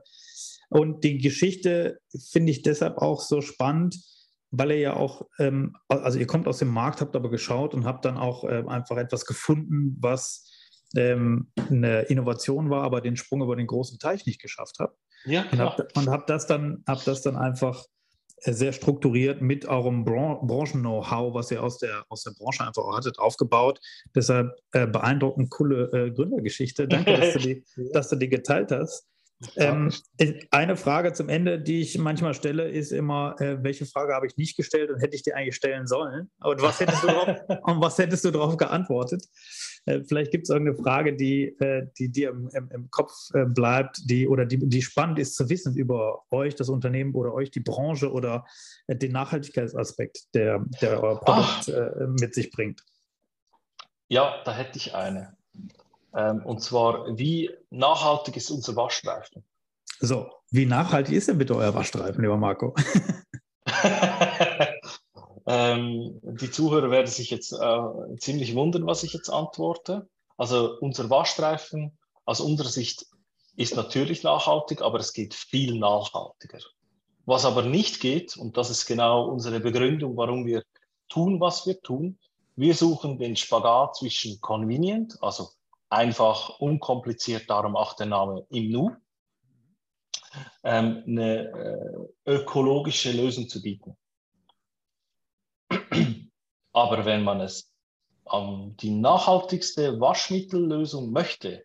und die Geschichte finde ich deshalb auch so spannend, weil ihr ja auch, ähm, also ihr kommt aus dem Markt, habt aber geschaut und habt dann auch äh, einfach etwas gefunden, was ähm, eine Innovation war, aber den Sprung über den großen Teich nicht geschafft habt. Ja, und habt, und habt das dann, habt das dann einfach äh, sehr strukturiert mit eurem Bran Branchen-Know-how, was ihr aus der, aus der Branche einfach auch hattet, aufgebaut. Deshalb äh, beeindruckend coole äh, Gründergeschichte. Danke, dass du, die, dass du die geteilt hast. Ähm, eine Frage zum Ende, die ich manchmal stelle, ist immer, äh, welche Frage habe ich nicht gestellt und hätte ich dir eigentlich stellen sollen? Und was hättest du drauf, darauf geantwortet? Äh, vielleicht gibt es irgendeine Frage, die, äh, die dir im, im, im Kopf äh, bleibt, die oder die, die spannend ist zu wissen über euch, das Unternehmen oder euch, die Branche oder äh, den Nachhaltigkeitsaspekt, der, der euer Produkt äh, mit sich bringt. Ja, da hätte ich eine. Ähm, und zwar, wie nachhaltig ist unser Waschstreifen? So, wie nachhaltig ist denn bitte euer Waschstreifen, lieber Marco? ähm, die Zuhörer werden sich jetzt äh, ziemlich wundern, was ich jetzt antworte. Also unser Waschstreifen aus unserer Sicht ist natürlich nachhaltig, aber es geht viel nachhaltiger. Was aber nicht geht, und das ist genau unsere Begründung, warum wir tun, was wir tun, wir suchen den Spagat zwischen convenient, also einfach, unkompliziert, darum auch der Name im Nu, ähm, eine äh, ökologische Lösung zu bieten. Aber wenn man es ähm, die nachhaltigste Waschmittellösung möchte,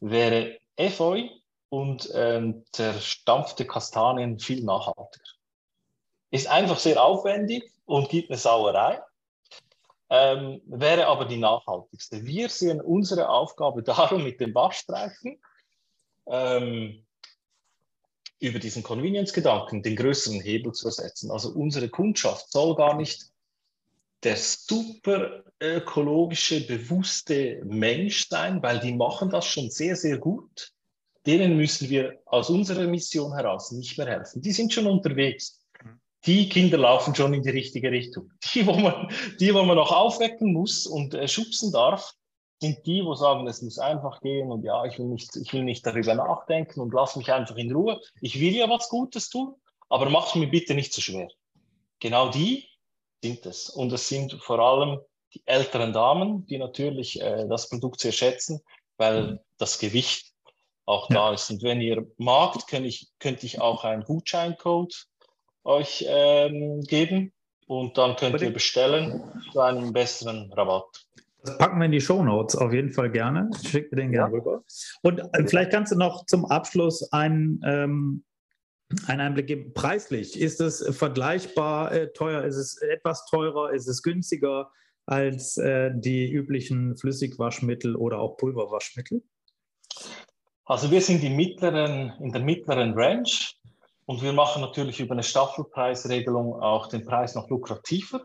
wäre Efeu und ähm, zerstampfte Kastanien viel nachhaltiger. Ist einfach sehr aufwendig und gibt eine Sauerei ähm, wäre aber die nachhaltigste. Wir sehen unsere Aufgabe darum mit dem Waschstreifen, ähm, über diesen Convenience-Gedanken den größeren Hebel zu ersetzen. Also unsere Kundschaft soll gar nicht der super ökologische, bewusste Mensch sein, weil die machen das schon sehr, sehr gut. Denen müssen wir aus unserer Mission heraus nicht mehr helfen. Die sind schon unterwegs die Kinder laufen schon in die richtige Richtung. Die, wo man, die, wo man noch aufwecken muss und äh, schubsen darf, sind die, wo sagen, es muss einfach gehen und ja, ich will nicht, ich will nicht darüber nachdenken und lass mich einfach in Ruhe. Ich will ja was Gutes tun, aber mach es mir bitte nicht zu so schwer. Genau die sind es. Und es sind vor allem die älteren Damen, die natürlich äh, das Produkt sehr schätzen, weil das Gewicht auch ja. da ist. Und wenn ihr magt, könnte ich, könnte ich auch einen Gutscheincode euch ähm, geben und dann könnt ihr bestellen zu einem besseren Rabatt. Das packen wir in die Show Notes auf jeden Fall gerne. Ich schicke den gerne ja. rüber. Und äh, vielleicht kannst du noch zum Abschluss einen, ähm, einen Einblick geben. Preislich, ist es vergleichbar äh, teuer? Ist es etwas teurer? Ist es günstiger als äh, die üblichen Flüssigwaschmittel oder auch Pulverwaschmittel? Also wir sind mittleren, in der mittleren Range. Und wir machen natürlich über eine Staffelpreisregelung auch den Preis noch lukrativer.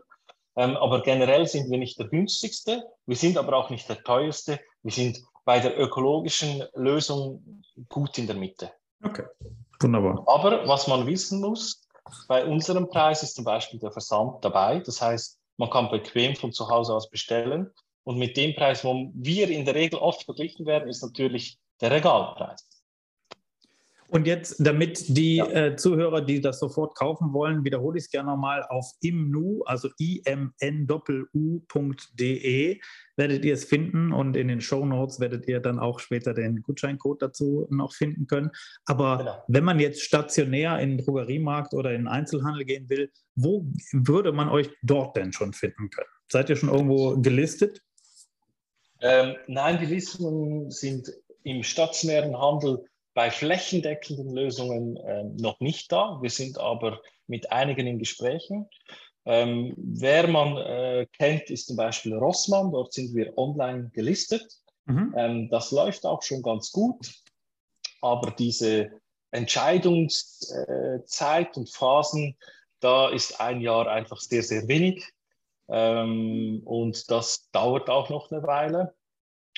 Ähm, aber generell sind wir nicht der günstigste. Wir sind aber auch nicht der teuerste. Wir sind bei der ökologischen Lösung gut in der Mitte. Okay, wunderbar. Aber was man wissen muss, bei unserem Preis ist zum Beispiel der Versand dabei. Das heißt, man kann bequem von zu Hause aus bestellen. Und mit dem Preis, wo wir in der Regel oft verglichen werden, ist natürlich der Regalpreis. Und jetzt, damit die ja. äh, Zuhörer, die das sofort kaufen wollen, wiederhole ich es gerne nochmal auf imnu, also imnu.de, werdet ihr es finden und in den Show Notes werdet ihr dann auch später den Gutscheincode dazu noch finden können. Aber genau. wenn man jetzt stationär in den Drogeriemarkt oder in den Einzelhandel gehen will, wo würde man euch dort denn schon finden können? Seid ihr schon irgendwo gelistet? Ähm, nein, die Listungen sind im stationären Handel bei flächendeckenden Lösungen äh, noch nicht da. Wir sind aber mit einigen in Gesprächen. Ähm, wer man äh, kennt, ist zum Beispiel Rossmann. Dort sind wir online gelistet. Mhm. Ähm, das läuft auch schon ganz gut. Aber diese Entscheidungszeit und Phasen, da ist ein Jahr einfach sehr, sehr wenig. Ähm, und das dauert auch noch eine Weile.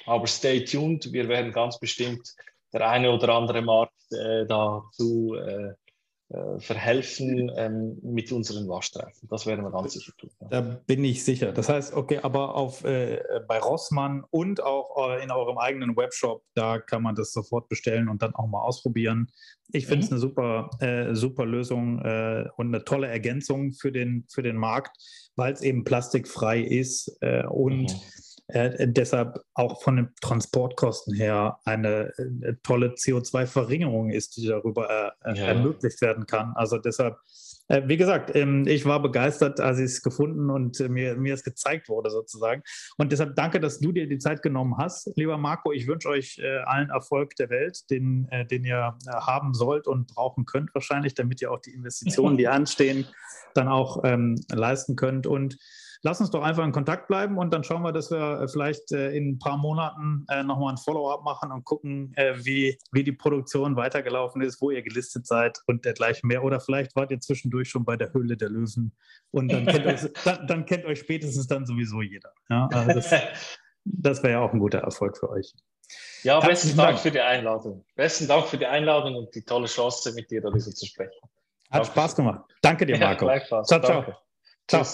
Aber stay tuned, wir werden ganz bestimmt der eine oder andere Markt äh, dazu äh, äh, verhelfen ähm, mit unseren Waschstreifen. Das werden wir ganz sicher tun. Ja. Da bin ich sicher. Das heißt, okay, aber auf, äh, bei Rossmann und auch äh, in eurem eigenen Webshop, da kann man das sofort bestellen und dann auch mal ausprobieren. Ich finde es mhm. eine super, äh, super Lösung äh, und eine tolle Ergänzung für den, für den Markt, weil es eben plastikfrei ist und mhm äh, deshalb auch von den Transportkosten her eine äh, tolle CO2-Verringerung ist, die darüber äh, ja. ermöglicht werden kann. Also deshalb Äh, wie gesagt, ähm, ich war begeistert, als ich es gefunden und äh, mir, mir es gezeigt wurde sozusagen. Und deshalb danke, dass du dir die Zeit genommen hast. Lieber Marco, ich wünsche euch äh, allen Erfolg der Welt, den, den ihr haben sollt und brauchen könnt wahrscheinlich, damit ihr auch die Investitionen, die anstehen, dann auch ähm, leisten könnt. Und lass uns doch einfach in Kontakt bleiben und dann schauen wir, dass wir äh, vielleicht äh, in ein paar Monaten äh, nochmal ein Follow-up machen und gucken, wie, wie die Produktion weitergelaufen ist, wo ihr gelistet seid und dergleichen mehr. Oder vielleicht wart ihr zwischendurch schon bei der Höhle der Löwen und dann kennt euch, dann, dann kennt euch spätestens dann sowieso jeder. Ja, also das, das wäre ja auch ein guter Erfolg für euch. Ja, besten Dank, Dank für die Einladung. Besten Dank für die Einladung und die tolle Chance, mit dir darüber zu sprechen. Hat Danke. Spaß gemacht. Danke dir, Marco. Ja, ciao, ciao. Ciao.